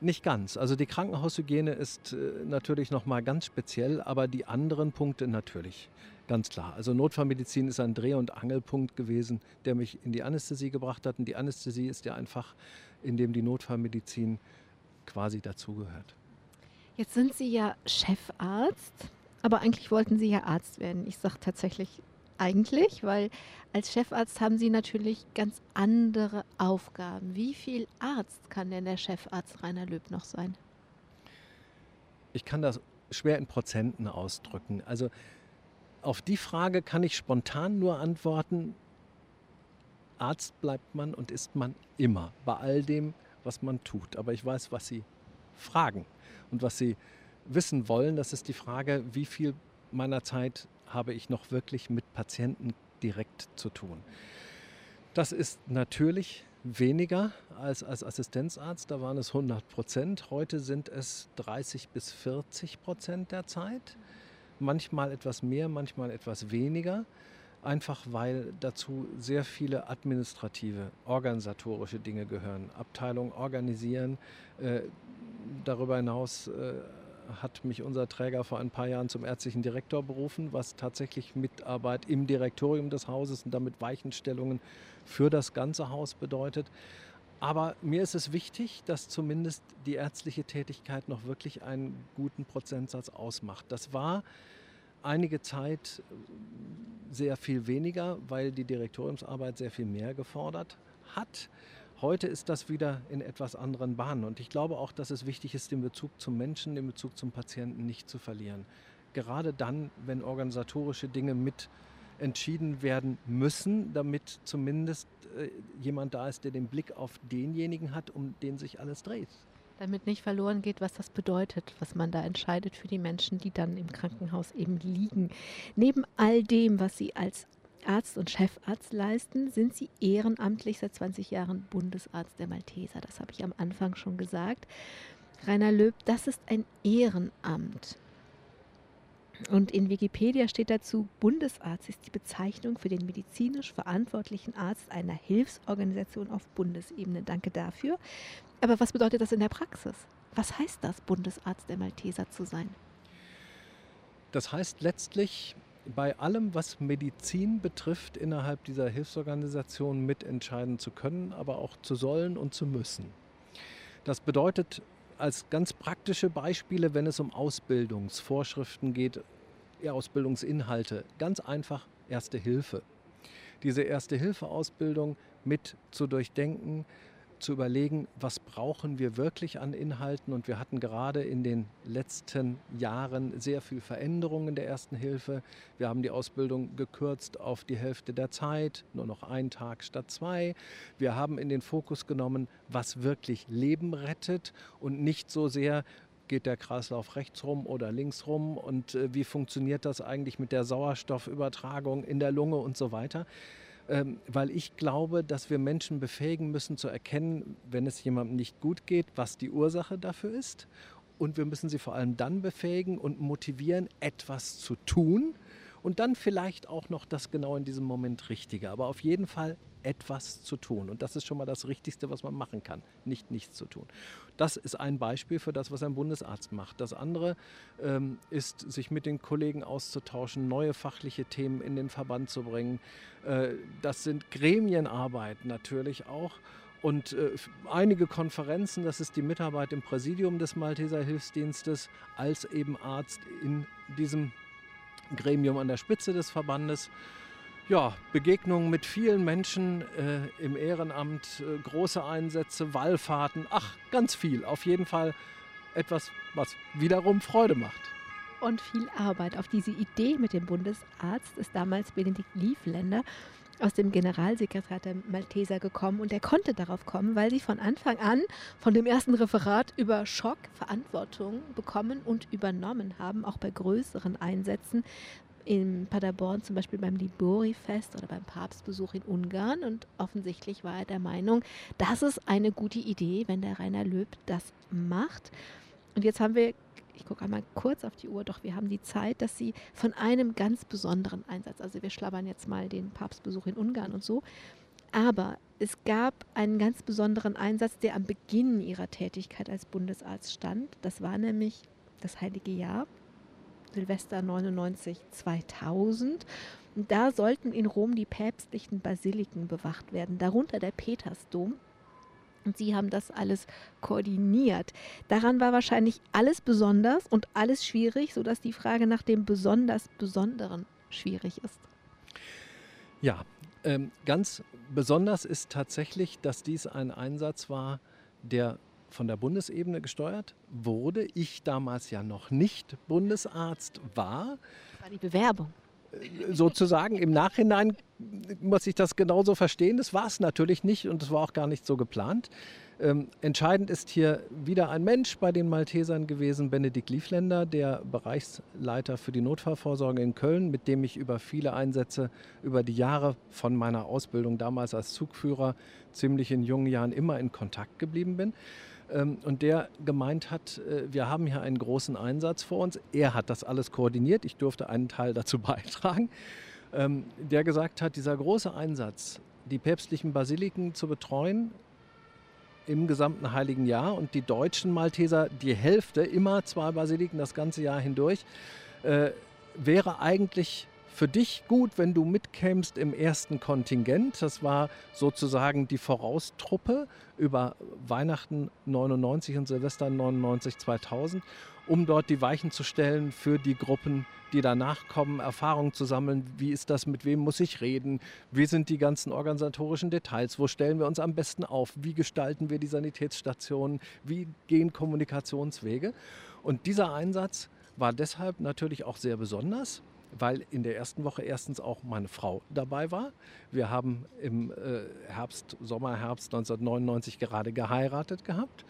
Nicht ganz. Also die Krankenhaushygiene ist äh, natürlich nochmal ganz speziell, aber die anderen Punkte natürlich. Ganz klar. Also Notfallmedizin ist ein Dreh- und Angelpunkt gewesen, der mich in die Anästhesie gebracht hat. Und die Anästhesie ist ja ein Fach, in dem die Notfallmedizin quasi dazugehört. Jetzt sind Sie ja Chefarzt, aber eigentlich wollten Sie ja Arzt werden. Ich sage tatsächlich eigentlich, weil als Chefarzt haben Sie natürlich ganz andere Aufgaben. Wie viel Arzt kann denn der Chefarzt Rainer Löb noch sein? Ich kann das schwer in Prozenten ausdrücken. Also auf die Frage kann ich spontan nur antworten, Arzt bleibt man und ist man immer bei all dem, was man tut. Aber ich weiß, was Sie fragen und was sie wissen wollen. Das ist die Frage, wie viel meiner Zeit habe ich noch wirklich mit Patienten direkt zu tun. Das ist natürlich weniger als als Assistenzarzt, da waren es 100 Prozent. Heute sind es 30 bis 40 Prozent der Zeit. Manchmal etwas mehr, manchmal etwas weniger. Einfach weil dazu sehr viele administrative, organisatorische Dinge gehören. Abteilung organisieren, äh, darüber hinaus äh, hat mich unser Träger vor ein paar Jahren zum ärztlichen Direktor berufen, was tatsächlich Mitarbeit im Direktorium des Hauses und damit Weichenstellungen für das ganze Haus bedeutet. Aber mir ist es wichtig, dass zumindest die ärztliche Tätigkeit noch wirklich einen guten Prozentsatz ausmacht. Das war einige Zeit sehr viel weniger, weil die Direktoriumsarbeit sehr viel mehr gefordert hat. Heute ist das wieder in etwas anderen Bahnen. Und ich glaube auch, dass es wichtig ist, den Bezug zum Menschen, den Bezug zum Patienten nicht zu verlieren. Gerade dann, wenn organisatorische Dinge mit entschieden werden müssen, damit zumindest äh, jemand da ist, der den Blick auf denjenigen hat, um den sich alles dreht. Damit nicht verloren geht, was das bedeutet, was man da entscheidet für die Menschen, die dann im Krankenhaus eben liegen. Neben all dem, was Sie als Arzt und Chefarzt leisten, sind Sie ehrenamtlich seit 20 Jahren Bundesarzt der Malteser. Das habe ich am Anfang schon gesagt. Rainer Löb, das ist ein Ehrenamt. Und in Wikipedia steht dazu, Bundesarzt ist die Bezeichnung für den medizinisch verantwortlichen Arzt einer Hilfsorganisation auf Bundesebene. Danke dafür. Aber was bedeutet das in der Praxis? Was heißt das, Bundesarzt der Malteser zu sein? Das heißt letztlich, bei allem, was Medizin betrifft, innerhalb dieser Hilfsorganisation mitentscheiden zu können, aber auch zu sollen und zu müssen. Das bedeutet als ganz praktische Beispiele, wenn es um Ausbildungsvorschriften geht, Ausbildungsinhalte, ganz einfach Erste Hilfe. Diese Erste-Hilfe-Ausbildung mit zu durchdenken, zu überlegen, was brauchen wir wirklich an Inhalten. Und wir hatten gerade in den letzten Jahren sehr viel Veränderungen in der Ersten Hilfe. Wir haben die Ausbildung gekürzt auf die Hälfte der Zeit, nur noch einen Tag statt zwei. Wir haben in den Fokus genommen, was wirklich Leben rettet und nicht so sehr, geht der Kreislauf rechts rum oder links rum und äh, wie funktioniert das eigentlich mit der Sauerstoffübertragung in der Lunge und so weiter. Ähm, weil ich glaube, dass wir Menschen befähigen müssen zu erkennen, wenn es jemandem nicht gut geht, was die Ursache dafür ist. Und wir müssen sie vor allem dann befähigen und motivieren, etwas zu tun und dann vielleicht auch noch das genau in diesem Moment Richtige. Aber auf jeden Fall etwas zu tun. Und das ist schon mal das Richtigste, was man machen kann, nicht nichts zu tun. Das ist ein Beispiel für das, was ein Bundesarzt macht. Das andere ähm, ist, sich mit den Kollegen auszutauschen, neue fachliche Themen in den Verband zu bringen. Äh, das sind Gremienarbeit natürlich auch. Und äh, einige Konferenzen, das ist die Mitarbeit im Präsidium des Malteser Hilfsdienstes als eben Arzt in diesem Gremium an der Spitze des Verbandes ja, Begegnungen mit vielen Menschen äh, im Ehrenamt, äh, große Einsätze, Wallfahrten, ach, ganz viel. Auf jeden Fall etwas, was wiederum Freude macht. Und viel Arbeit. Auf diese Idee mit dem Bundesarzt ist damals Benedikt Liefländer aus dem Generalsekretariat der Malteser gekommen und er konnte darauf kommen, weil sie von Anfang an von dem ersten Referat über Schock Verantwortung bekommen und übernommen haben, auch bei größeren Einsätzen, in Paderborn zum Beispiel beim Libori-Fest oder beim Papstbesuch in Ungarn. Und offensichtlich war er der Meinung, das ist eine gute Idee, wenn der Rainer Löb das macht. Und jetzt haben wir, ich gucke einmal kurz auf die Uhr, doch wir haben die Zeit, dass Sie von einem ganz besonderen Einsatz, also wir schlabbern jetzt mal den Papstbesuch in Ungarn und so, aber es gab einen ganz besonderen Einsatz, der am Beginn Ihrer Tätigkeit als Bundesarzt stand. Das war nämlich das Heilige Jahr Silvester 99 2000. Und da sollten in Rom die päpstlichen Basiliken bewacht werden, darunter der Petersdom. Und sie haben das alles koordiniert. Daran war wahrscheinlich alles besonders und alles schwierig, sodass die Frage nach dem besonders Besonderen schwierig ist. Ja, ähm, ganz besonders ist tatsächlich, dass dies ein Einsatz war, der von der Bundesebene gesteuert wurde. Ich damals ja noch nicht Bundesarzt war. Das war die Bewerbung. Sozusagen im Nachhinein muss ich das genauso verstehen. Das war es natürlich nicht und es war auch gar nicht so geplant. Ähm, entscheidend ist hier wieder ein Mensch bei den Maltesern gewesen, Benedikt Liefländer, der Bereichsleiter für die Notfallvorsorge in Köln, mit dem ich über viele Einsätze über die Jahre von meiner Ausbildung damals als Zugführer ziemlich in jungen Jahren immer in Kontakt geblieben bin. Ähm, und der gemeint hat, äh, wir haben hier einen großen Einsatz vor uns. Er hat das alles koordiniert, ich durfte einen Teil dazu beitragen. Ähm, der gesagt hat, dieser große Einsatz, die päpstlichen Basiliken zu betreuen im gesamten Heiligen Jahr und die deutschen Malteser die Hälfte, immer zwei Basiliken das ganze Jahr hindurch, äh, wäre eigentlich für dich gut, wenn du mitkämst im ersten Kontingent. Das war sozusagen die Voraustruppe über Weihnachten 99 und Silvester 99 2000, um dort die Weichen zu stellen für die Gruppen, die danach kommen, Erfahrungen zu sammeln. Wie ist das, mit wem muss ich reden? Wie sind die ganzen organisatorischen Details? Wo stellen wir uns am besten auf? Wie gestalten wir die Sanitätsstationen? Wie gehen Kommunikationswege? Und dieser Einsatz war deshalb natürlich auch sehr besonders, weil in der ersten Woche erstens auch meine Frau dabei war. Wir haben im äh, Herbst, Sommer, Herbst 1999 gerade geheiratet gehabt.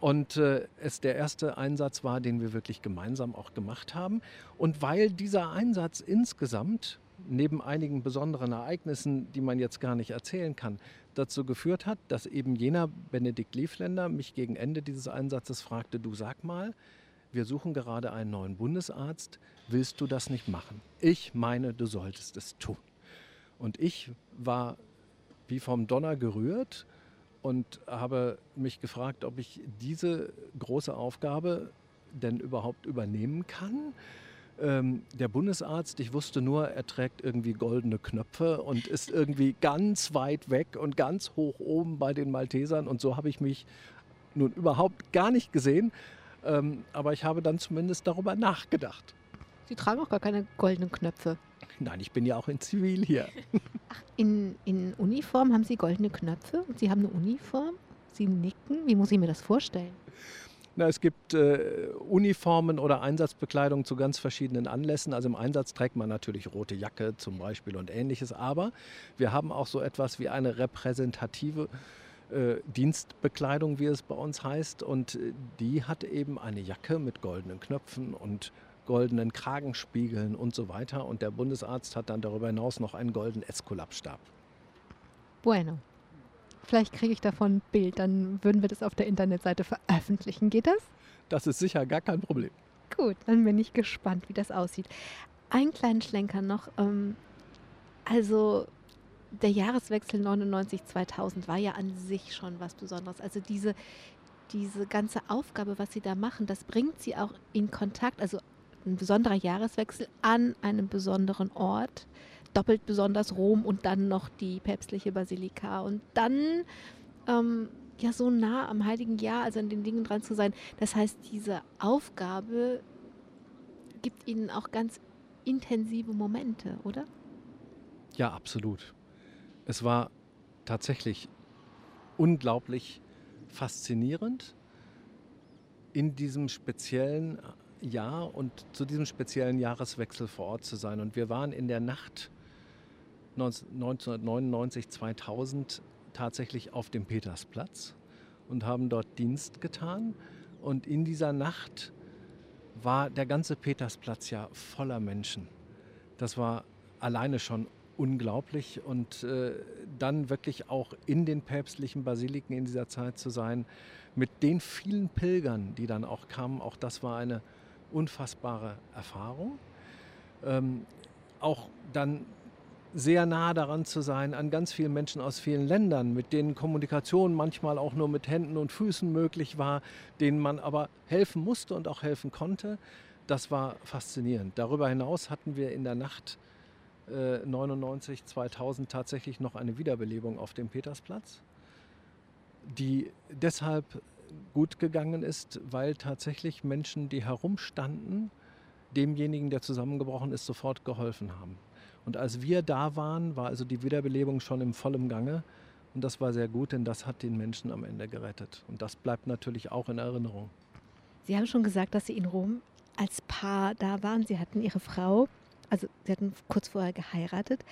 Und äh, es der erste Einsatz war, den wir wirklich gemeinsam auch gemacht haben. Und weil dieser Einsatz insgesamt, neben einigen besonderen Ereignissen, die man jetzt gar nicht erzählen kann, dazu geführt hat, dass eben jener Benedikt Liefländer mich gegen Ende dieses Einsatzes fragte, du sag mal, wir suchen gerade einen neuen Bundesarzt, willst du das nicht machen? Ich meine, du solltest es tun. Und ich war wie vom Donner gerührt und habe mich gefragt, ob ich diese große Aufgabe denn überhaupt übernehmen kann. Ähm, der Bundesarzt, ich wusste nur, er trägt irgendwie goldene Knöpfe und ist irgendwie ganz weit weg und ganz hoch oben bei den Maltesern. Und so habe ich mich nun überhaupt gar nicht gesehen. Ähm, aber ich habe dann zumindest darüber nachgedacht. Sie tragen auch gar keine goldenen Knöpfe. Nein, ich bin ja auch in Zivil hier. Ach, in, in Uniform haben Sie goldene Knöpfe und Sie haben eine Uniform? Sie nicken? Wie muss ich mir das vorstellen? Na, es gibt äh, Uniformen oder Einsatzbekleidung zu ganz verschiedenen Anlässen. Also im Einsatz trägt man natürlich rote Jacke zum Beispiel und ähnliches. Aber wir haben auch so etwas wie eine repräsentative äh, Dienstbekleidung, wie es bei uns heißt. Und äh, die hat eben eine Jacke mit goldenen Knöpfen und goldenen Kragenspiegeln und so weiter. Und der Bundesarzt hat dann darüber hinaus noch einen goldenen Eskulapstab. Bueno. Vielleicht kriege ich davon ein Bild, dann würden wir das auf der Internetseite veröffentlichen. Geht das? Das ist sicher gar kein Problem. Gut, dann bin ich gespannt, wie das aussieht. Einen kleinen Schlenker noch. Ähm, also der Jahreswechsel 99-2000 war ja an sich schon was Besonderes. Also diese, diese ganze Aufgabe, was Sie da machen, das bringt Sie auch in Kontakt, also ein besonderer Jahreswechsel an einem besonderen Ort, doppelt besonders Rom und dann noch die päpstliche Basilika und dann ähm, ja so nah am Heiligen Jahr, also an den Dingen dran zu sein. Das heißt, diese Aufgabe gibt Ihnen auch ganz intensive Momente, oder? Ja, absolut. Es war tatsächlich unglaublich faszinierend, in diesem speziellen Jahr und zu diesem speziellen Jahreswechsel vor Ort zu sein. Und wir waren in der Nacht 1999, 2000 tatsächlich auf dem Petersplatz und haben dort Dienst getan. Und in dieser Nacht war der ganze Petersplatz ja voller Menschen. Das war alleine schon unglaublich. Und äh, dann wirklich auch in den päpstlichen Basiliken in dieser Zeit zu sein, mit den vielen Pilgern, die dann auch kamen, auch das war eine unfassbare Erfahrung. Ähm, auch dann sehr nah daran zu sein an ganz vielen Menschen aus vielen Ländern, mit denen Kommunikation manchmal auch nur mit Händen und Füßen möglich war, denen man aber helfen musste und auch helfen konnte. Das war faszinierend. Darüber hinaus hatten wir in der Nacht 99, äh, 2000 tatsächlich noch eine Wiederbelebung auf dem Petersplatz, die deshalb gut gegangen ist, weil tatsächlich Menschen, die herumstanden, demjenigen, der zusammengebrochen ist, sofort geholfen haben. Und als wir da waren, war also die Wiederbelebung schon im vollen Gange. Und das war sehr gut, denn das hat den Menschen am Ende gerettet. Und das bleibt natürlich auch in Erinnerung. Sie haben schon gesagt, dass Sie in Rom als Paar da waren. Sie hatten Ihre Frau also sie hatten kurz vorher geheiratet.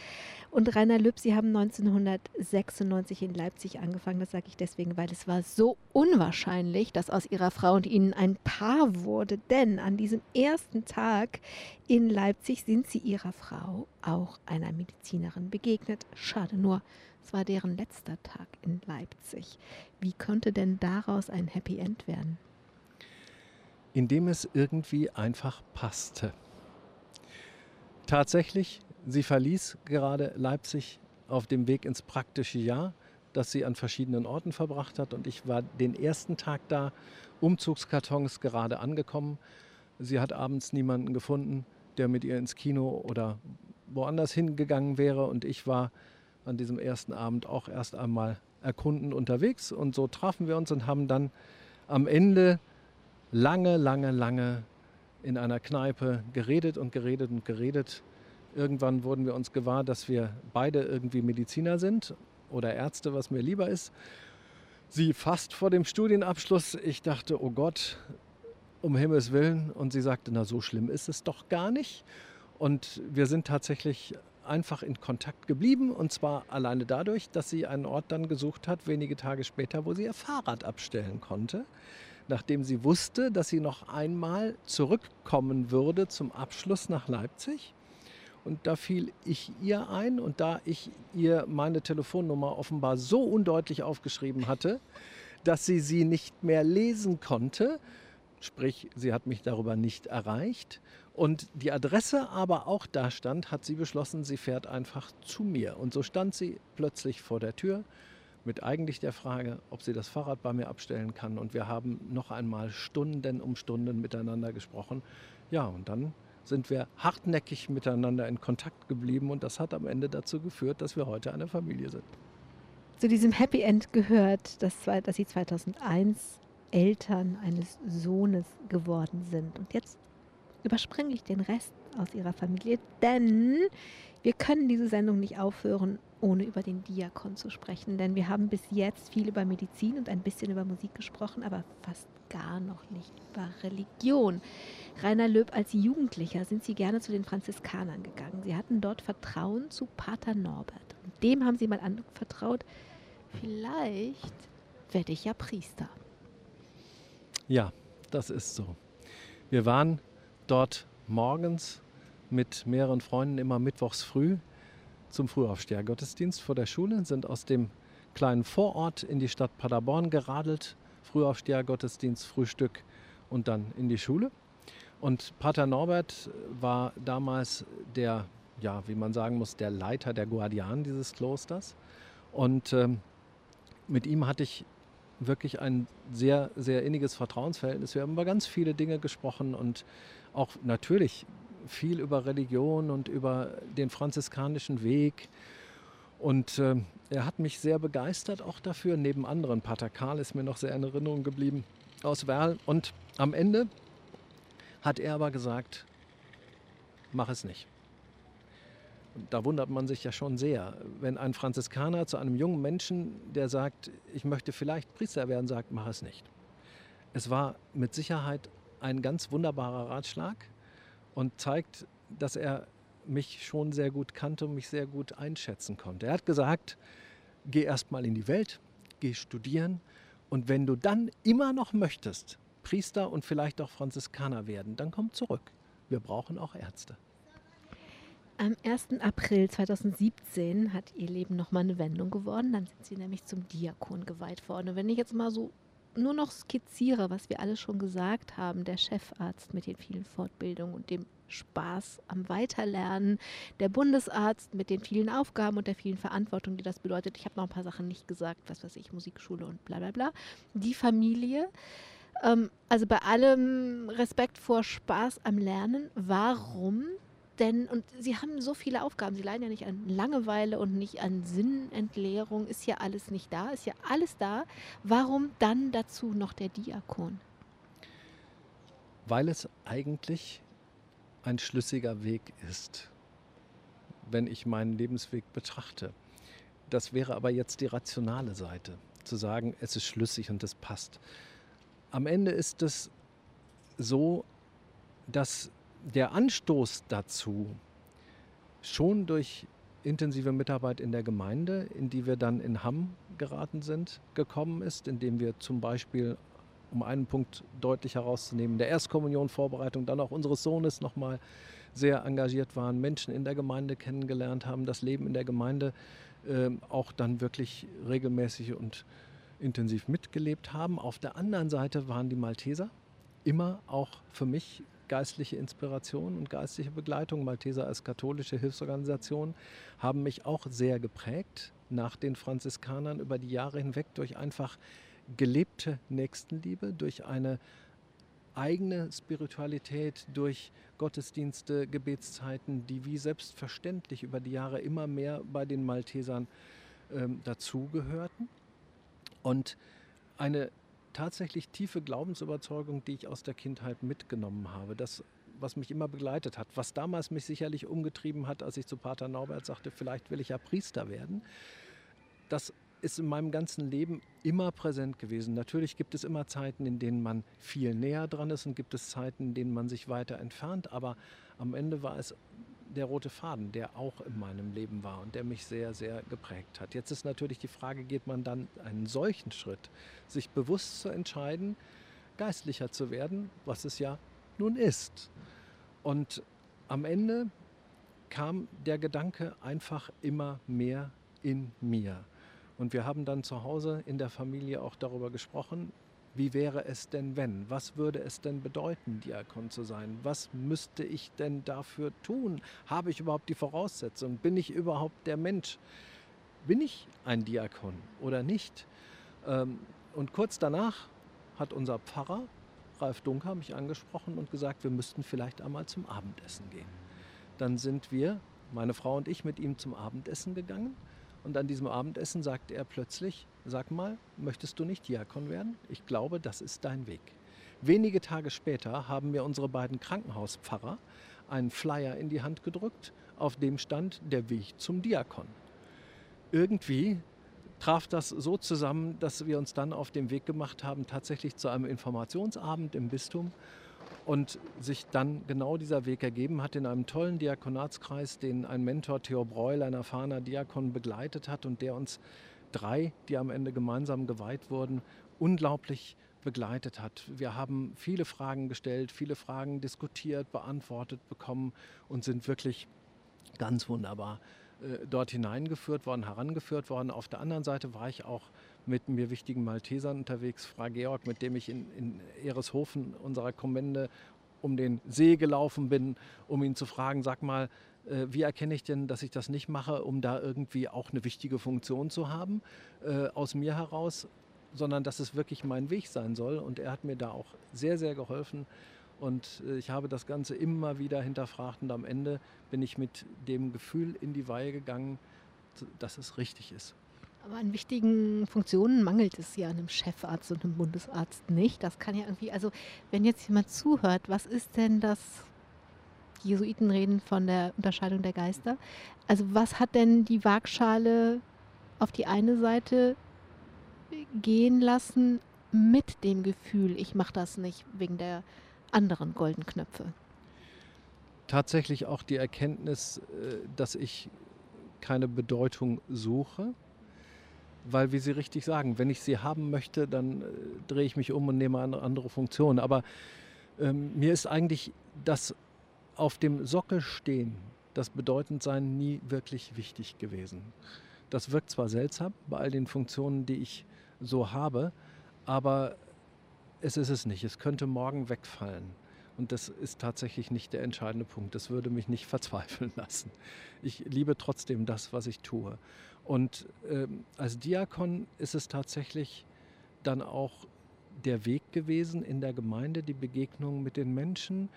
Und Rainer Lüb, sie haben 1996 in Leipzig angefangen. Das sage ich deswegen, weil es war so unwahrscheinlich, dass aus ihrer Frau und ihnen ein Paar wurde. Denn an diesem ersten Tag in Leipzig sind sie ihrer Frau auch einer Medizinerin begegnet. Schade nur, es war deren letzter Tag in Leipzig. Wie könnte denn daraus ein Happy End werden? Indem es irgendwie einfach passte. Tatsächlich, sie verließ gerade Leipzig auf dem Weg ins praktische Jahr, das sie an verschiedenen Orten verbracht hat. Und ich war den ersten Tag da, Umzugskartons gerade angekommen. Sie hat abends niemanden gefunden, der mit ihr ins Kino oder woanders hingegangen wäre. Und ich war an diesem ersten Abend auch erst einmal erkundend unterwegs. Und so trafen wir uns und haben dann am Ende lange, lange, lange in einer Kneipe geredet und geredet und geredet. Irgendwann wurden wir uns gewahr, dass wir beide irgendwie Mediziner sind oder Ärzte, was mir lieber ist. Sie fast vor dem Studienabschluss. Ich dachte, oh Gott, um Himmels Willen. Und sie sagte, na so schlimm ist es doch gar nicht. Und wir sind tatsächlich einfach in Kontakt geblieben. Und zwar alleine dadurch, dass sie einen Ort dann gesucht hat, wenige Tage später, wo sie ihr Fahrrad abstellen konnte nachdem sie wusste, dass sie noch einmal zurückkommen würde zum Abschluss nach Leipzig. Und da fiel ich ihr ein und da ich ihr meine Telefonnummer offenbar so undeutlich aufgeschrieben hatte, dass sie sie nicht mehr lesen konnte, sprich sie hat mich darüber nicht erreicht und die Adresse aber auch da stand, hat sie beschlossen, sie fährt einfach zu mir. Und so stand sie plötzlich vor der Tür mit eigentlich der Frage, ob sie das Fahrrad bei mir abstellen kann. Und wir haben noch einmal Stunden um Stunden miteinander gesprochen. Ja, und dann sind wir hartnäckig miteinander in Kontakt geblieben und das hat am Ende dazu geführt, dass wir heute eine Familie sind. Zu diesem Happy End gehört, dass, dass Sie 2001 Eltern eines Sohnes geworden sind. Und jetzt überspringe ich den Rest aus Ihrer Familie, denn wir können diese Sendung nicht aufhören, ohne über den Diakon zu sprechen, denn wir haben bis jetzt viel über Medizin und ein bisschen über Musik gesprochen, aber fast gar noch nicht über Religion. Rainer Löb, als Jugendlicher sind Sie gerne zu den Franziskanern gegangen. Sie hatten dort Vertrauen zu Pater Norbert. Und dem haben Sie mal anvertraut, vielleicht werde ich ja Priester. Ja, das ist so. Wir waren dort morgens mit mehreren Freunden immer mittwochs früh zum Frühaufstehergottesdienst vor der Schule, sind aus dem kleinen Vorort in die Stadt Paderborn geradelt. Frühaufstehergottesdienst, Frühstück und dann in die Schule. Und Pater Norbert war damals der, ja, wie man sagen muss, der Leiter der Guardianen dieses Klosters. Und ähm, mit ihm hatte ich wirklich ein sehr, sehr inniges Vertrauensverhältnis. Wir haben über ganz viele Dinge gesprochen und auch natürlich viel über Religion und über den franziskanischen Weg. Und äh, er hat mich sehr begeistert auch dafür. Neben anderen, Pater Karl ist mir noch sehr in Erinnerung geblieben aus Werl. Und am Ende hat er aber gesagt, mach es nicht. Und da wundert man sich ja schon sehr, wenn ein Franziskaner zu einem jungen Menschen, der sagt, ich möchte vielleicht Priester werden, sagt, mach es nicht. Es war mit Sicherheit ein ganz wunderbarer Ratschlag und zeigt, dass er mich schon sehr gut kannte und mich sehr gut einschätzen konnte. Er hat gesagt, geh erst mal in die Welt, geh studieren und wenn du dann immer noch möchtest, Priester und vielleicht auch Franziskaner werden, dann komm zurück. Wir brauchen auch Ärzte. Am 1. April 2017 hat ihr Leben nochmal eine Wendung geworden. Dann sind sie nämlich zum Diakon geweiht worden. Und wenn ich jetzt mal so nur noch skizziere, was wir alle schon gesagt haben, der Chefarzt mit den vielen Fortbildungen und dem Spaß am Weiterlernen, der Bundesarzt mit den vielen Aufgaben und der vielen Verantwortung, die das bedeutet. Ich habe noch ein paar Sachen nicht gesagt, was weiß ich, Musikschule und bla bla bla. Die Familie. Ähm, also bei allem Respekt vor Spaß am Lernen, warum denn, und sie haben so viele Aufgaben, sie leiden ja nicht an Langeweile und nicht an Sinnentleerung, ist ja alles nicht da, ist ja alles da. Warum dann dazu noch der Diakon? Weil es eigentlich ein schlüssiger Weg ist, wenn ich meinen Lebensweg betrachte. Das wäre aber jetzt die rationale Seite, zu sagen, es ist schlüssig und es passt. Am Ende ist es so, dass der Anstoß dazu schon durch intensive Mitarbeit in der Gemeinde, in die wir dann in Hamm geraten sind, gekommen ist, indem wir zum Beispiel, um einen Punkt deutlich herauszunehmen, der Erstkommunionvorbereitung dann auch unseres Sohnes nochmal sehr engagiert waren, Menschen in der Gemeinde kennengelernt haben, das Leben in der Gemeinde äh, auch dann wirklich regelmäßig und intensiv mitgelebt haben. Auf der anderen Seite waren die Malteser immer auch für mich geistliche Inspiration und geistliche Begleitung, Malteser als katholische Hilfsorganisation, haben mich auch sehr geprägt nach den Franziskanern über die Jahre hinweg durch einfach gelebte Nächstenliebe, durch eine eigene Spiritualität, durch Gottesdienste, Gebetszeiten, die wie selbstverständlich über die Jahre immer mehr bei den Maltesern ähm, dazugehörten. Und eine tatsächlich tiefe Glaubensüberzeugung, die ich aus der Kindheit mitgenommen habe. Das, was mich immer begleitet hat, was damals mich sicherlich umgetrieben hat, als ich zu Pater Norbert sagte, vielleicht will ich ja Priester werden. Das ist in meinem ganzen Leben immer präsent gewesen. Natürlich gibt es immer Zeiten, in denen man viel näher dran ist und gibt es Zeiten, in denen man sich weiter entfernt. Aber am Ende war es der rote Faden, der auch in meinem Leben war und der mich sehr, sehr geprägt hat. Jetzt ist natürlich die Frage, geht man dann einen solchen Schritt, sich bewusst zu entscheiden, geistlicher zu werden, was es ja nun ist. Und am Ende kam der Gedanke einfach immer mehr in mir. Und wir haben dann zu Hause in der Familie auch darüber gesprochen, wie wäre es denn, wenn? Was würde es denn bedeuten, Diakon zu sein? Was müsste ich denn dafür tun? Habe ich überhaupt die Voraussetzung? Bin ich überhaupt der Mensch? Bin ich ein Diakon oder nicht? Ähm, und kurz danach hat unser Pfarrer, Ralf Dunker, mich angesprochen und gesagt, wir müssten vielleicht einmal zum Abendessen gehen. Dann sind wir, meine Frau und ich, mit ihm zum Abendessen gegangen und an diesem Abendessen sagte er plötzlich, sag mal, möchtest du nicht Diakon werden? Ich glaube, das ist dein Weg. Wenige Tage später haben mir unsere beiden Krankenhauspfarrer einen Flyer in die Hand gedrückt, auf dem stand der Weg zum Diakon. Irgendwie traf das so zusammen, dass wir uns dann auf den Weg gemacht haben, tatsächlich zu einem Informationsabend im Bistum und sich dann genau dieser Weg ergeben hat in einem tollen Diakonatskreis, den ein Mentor Theo Breul, ein erfahrener Diakon, begleitet hat und der uns drei, die am Ende gemeinsam geweiht wurden, unglaublich begleitet hat. Wir haben viele Fragen gestellt, viele Fragen diskutiert, beantwortet bekommen und sind wirklich ganz wunderbar äh, dort hineingeführt worden, herangeführt worden. Auf der anderen Seite war ich auch mit mir wichtigen Maltesern unterwegs, Frau Georg, mit dem ich in, in Ereshofen unserer Kommende um den See gelaufen bin, um ihn zu fragen, sag mal, äh, wie erkenne ich denn, dass ich das nicht mache, um da irgendwie auch eine wichtige Funktion zu haben, äh, aus mir heraus, sondern dass es wirklich mein Weg sein soll. Und er hat mir da auch sehr, sehr geholfen. Und äh, ich habe das Ganze immer wieder hinterfragt und am Ende bin ich mit dem Gefühl in die Weihe gegangen, dass es richtig ist. Aber an wichtigen Funktionen mangelt es ja einem Chefarzt und einem Bundesarzt nicht. Das kann ja irgendwie, also wenn jetzt jemand zuhört, was ist denn das? Die Jesuiten reden von der Unterscheidung der Geister. Also was hat denn die Waagschale auf die eine Seite gehen lassen mit dem Gefühl, ich mache das nicht wegen der anderen golden Knöpfe? Tatsächlich auch die Erkenntnis, äh, dass ich keine Bedeutung suche, weil, wie Sie richtig sagen, wenn ich sie haben möchte, dann äh, drehe ich mich um und nehme eine andere Funktion. Aber ähm, mir ist eigentlich das auf dem Sockel stehen, das Bedeutendsein nie wirklich wichtig gewesen. Das wirkt zwar seltsam bei all den Funktionen, die ich so habe, aber es ist es nicht. Es könnte morgen wegfallen. Und das ist tatsächlich nicht der entscheidende Punkt. Das würde mich nicht verzweifeln lassen. Ich liebe trotzdem das, was ich tue. Und ähm, als Diakon ist es tatsächlich dann auch der Weg gewesen in der Gemeinde, die Begegnung mit den Menschen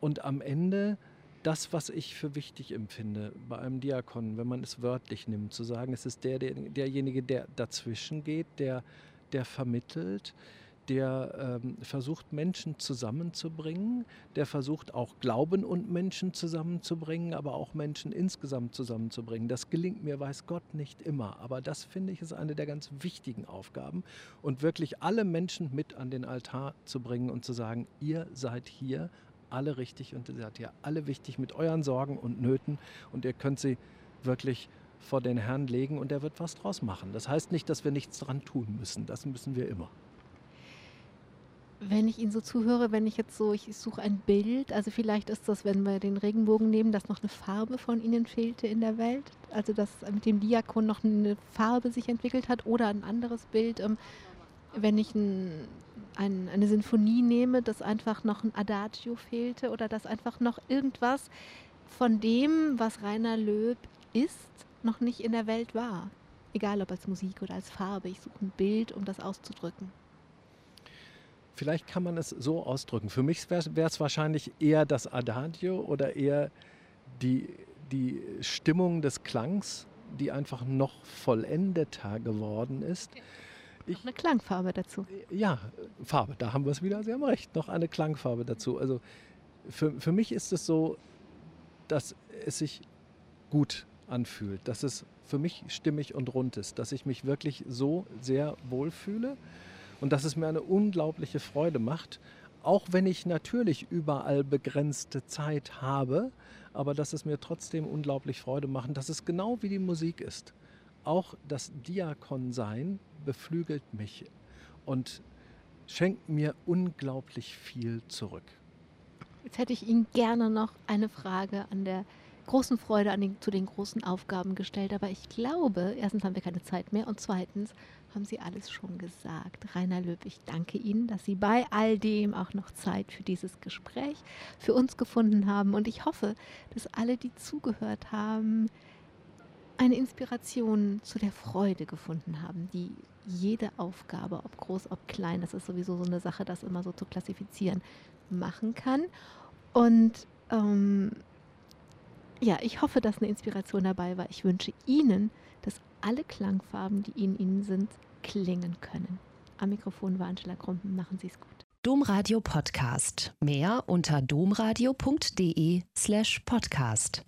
und am Ende das, was ich für wichtig empfinde bei einem Diakon, wenn man es wörtlich nimmt, zu sagen, es ist der, der derjenige, der dazwischen geht, der, der vermittelt, der ähm, versucht, Menschen zusammenzubringen, der versucht auch Glauben und Menschen zusammenzubringen, aber auch Menschen insgesamt zusammenzubringen. Das gelingt mir, weiß Gott, nicht immer, aber das finde ich ist eine der ganz wichtigen Aufgaben und wirklich alle Menschen mit an den Altar zu bringen und zu sagen, ihr seid hier alle richtig und ihr seid hier alle wichtig mit euren Sorgen und Nöten und ihr könnt sie wirklich vor den Herrn legen und er wird was draus machen. Das heißt nicht, dass wir nichts dran tun müssen. Das müssen wir immer. Wenn ich Ihnen so zuhöre, wenn ich jetzt so, ich suche ein Bild, also vielleicht ist das, wenn wir den Regenbogen nehmen, dass noch eine Farbe von Ihnen fehlte in der Welt, also dass mit dem Diakon noch eine Farbe sich entwickelt hat oder ein anderes Bild, ähm, wenn ich ein, ein, eine Sinfonie nehme, dass einfach noch ein Adagio fehlte oder dass einfach noch irgendwas von dem, was Rainer Löb ist, noch nicht in der Welt war. Egal ob als Musik oder als Farbe, ich suche ein Bild, um das auszudrücken. Vielleicht kann man es so ausdrücken. Für mich wäre es wahrscheinlich eher das Adagio oder eher die, die Stimmung des Klangs, die einfach noch vollendeter geworden ist. Ich, eine Klangfarbe dazu. Ja, Farbe, da haben wir es wieder, Sie haben recht, noch eine Klangfarbe dazu. Also für, für mich ist es so, dass es sich gut anfühlt, dass es für mich stimmig und rund ist, dass ich mich wirklich so sehr wohlfühle und dass es mir eine unglaubliche Freude macht, auch wenn ich natürlich überall begrenzte Zeit habe, aber dass es mir trotzdem unglaublich Freude macht, dass es genau wie die Musik ist. Auch das Diakonsein beflügelt mich und schenkt mir unglaublich viel zurück. Jetzt hätte ich Ihnen gerne noch eine Frage an der großen Freude an den, zu den großen Aufgaben gestellt. Aber ich glaube, erstens haben wir keine Zeit mehr und zweitens haben Sie alles schon gesagt. Rainer Löb, ich danke Ihnen, dass Sie bei all dem auch noch Zeit für dieses Gespräch für uns gefunden haben. Und ich hoffe, dass alle, die zugehört haben, eine Inspiration zu der Freude gefunden haben, die jede Aufgabe, ob groß, ob klein, das ist sowieso so eine Sache, das immer so zu klassifizieren, machen kann. Und ähm, ja, ich hoffe, dass eine Inspiration dabei war. Ich wünsche Ihnen, alle Klangfarben, die in Ihnen sind, klingen können. Am Mikrofon war Angela Krumpen. Machen Sie es gut. Domradio Podcast. Mehr unter domradio.de slash podcast.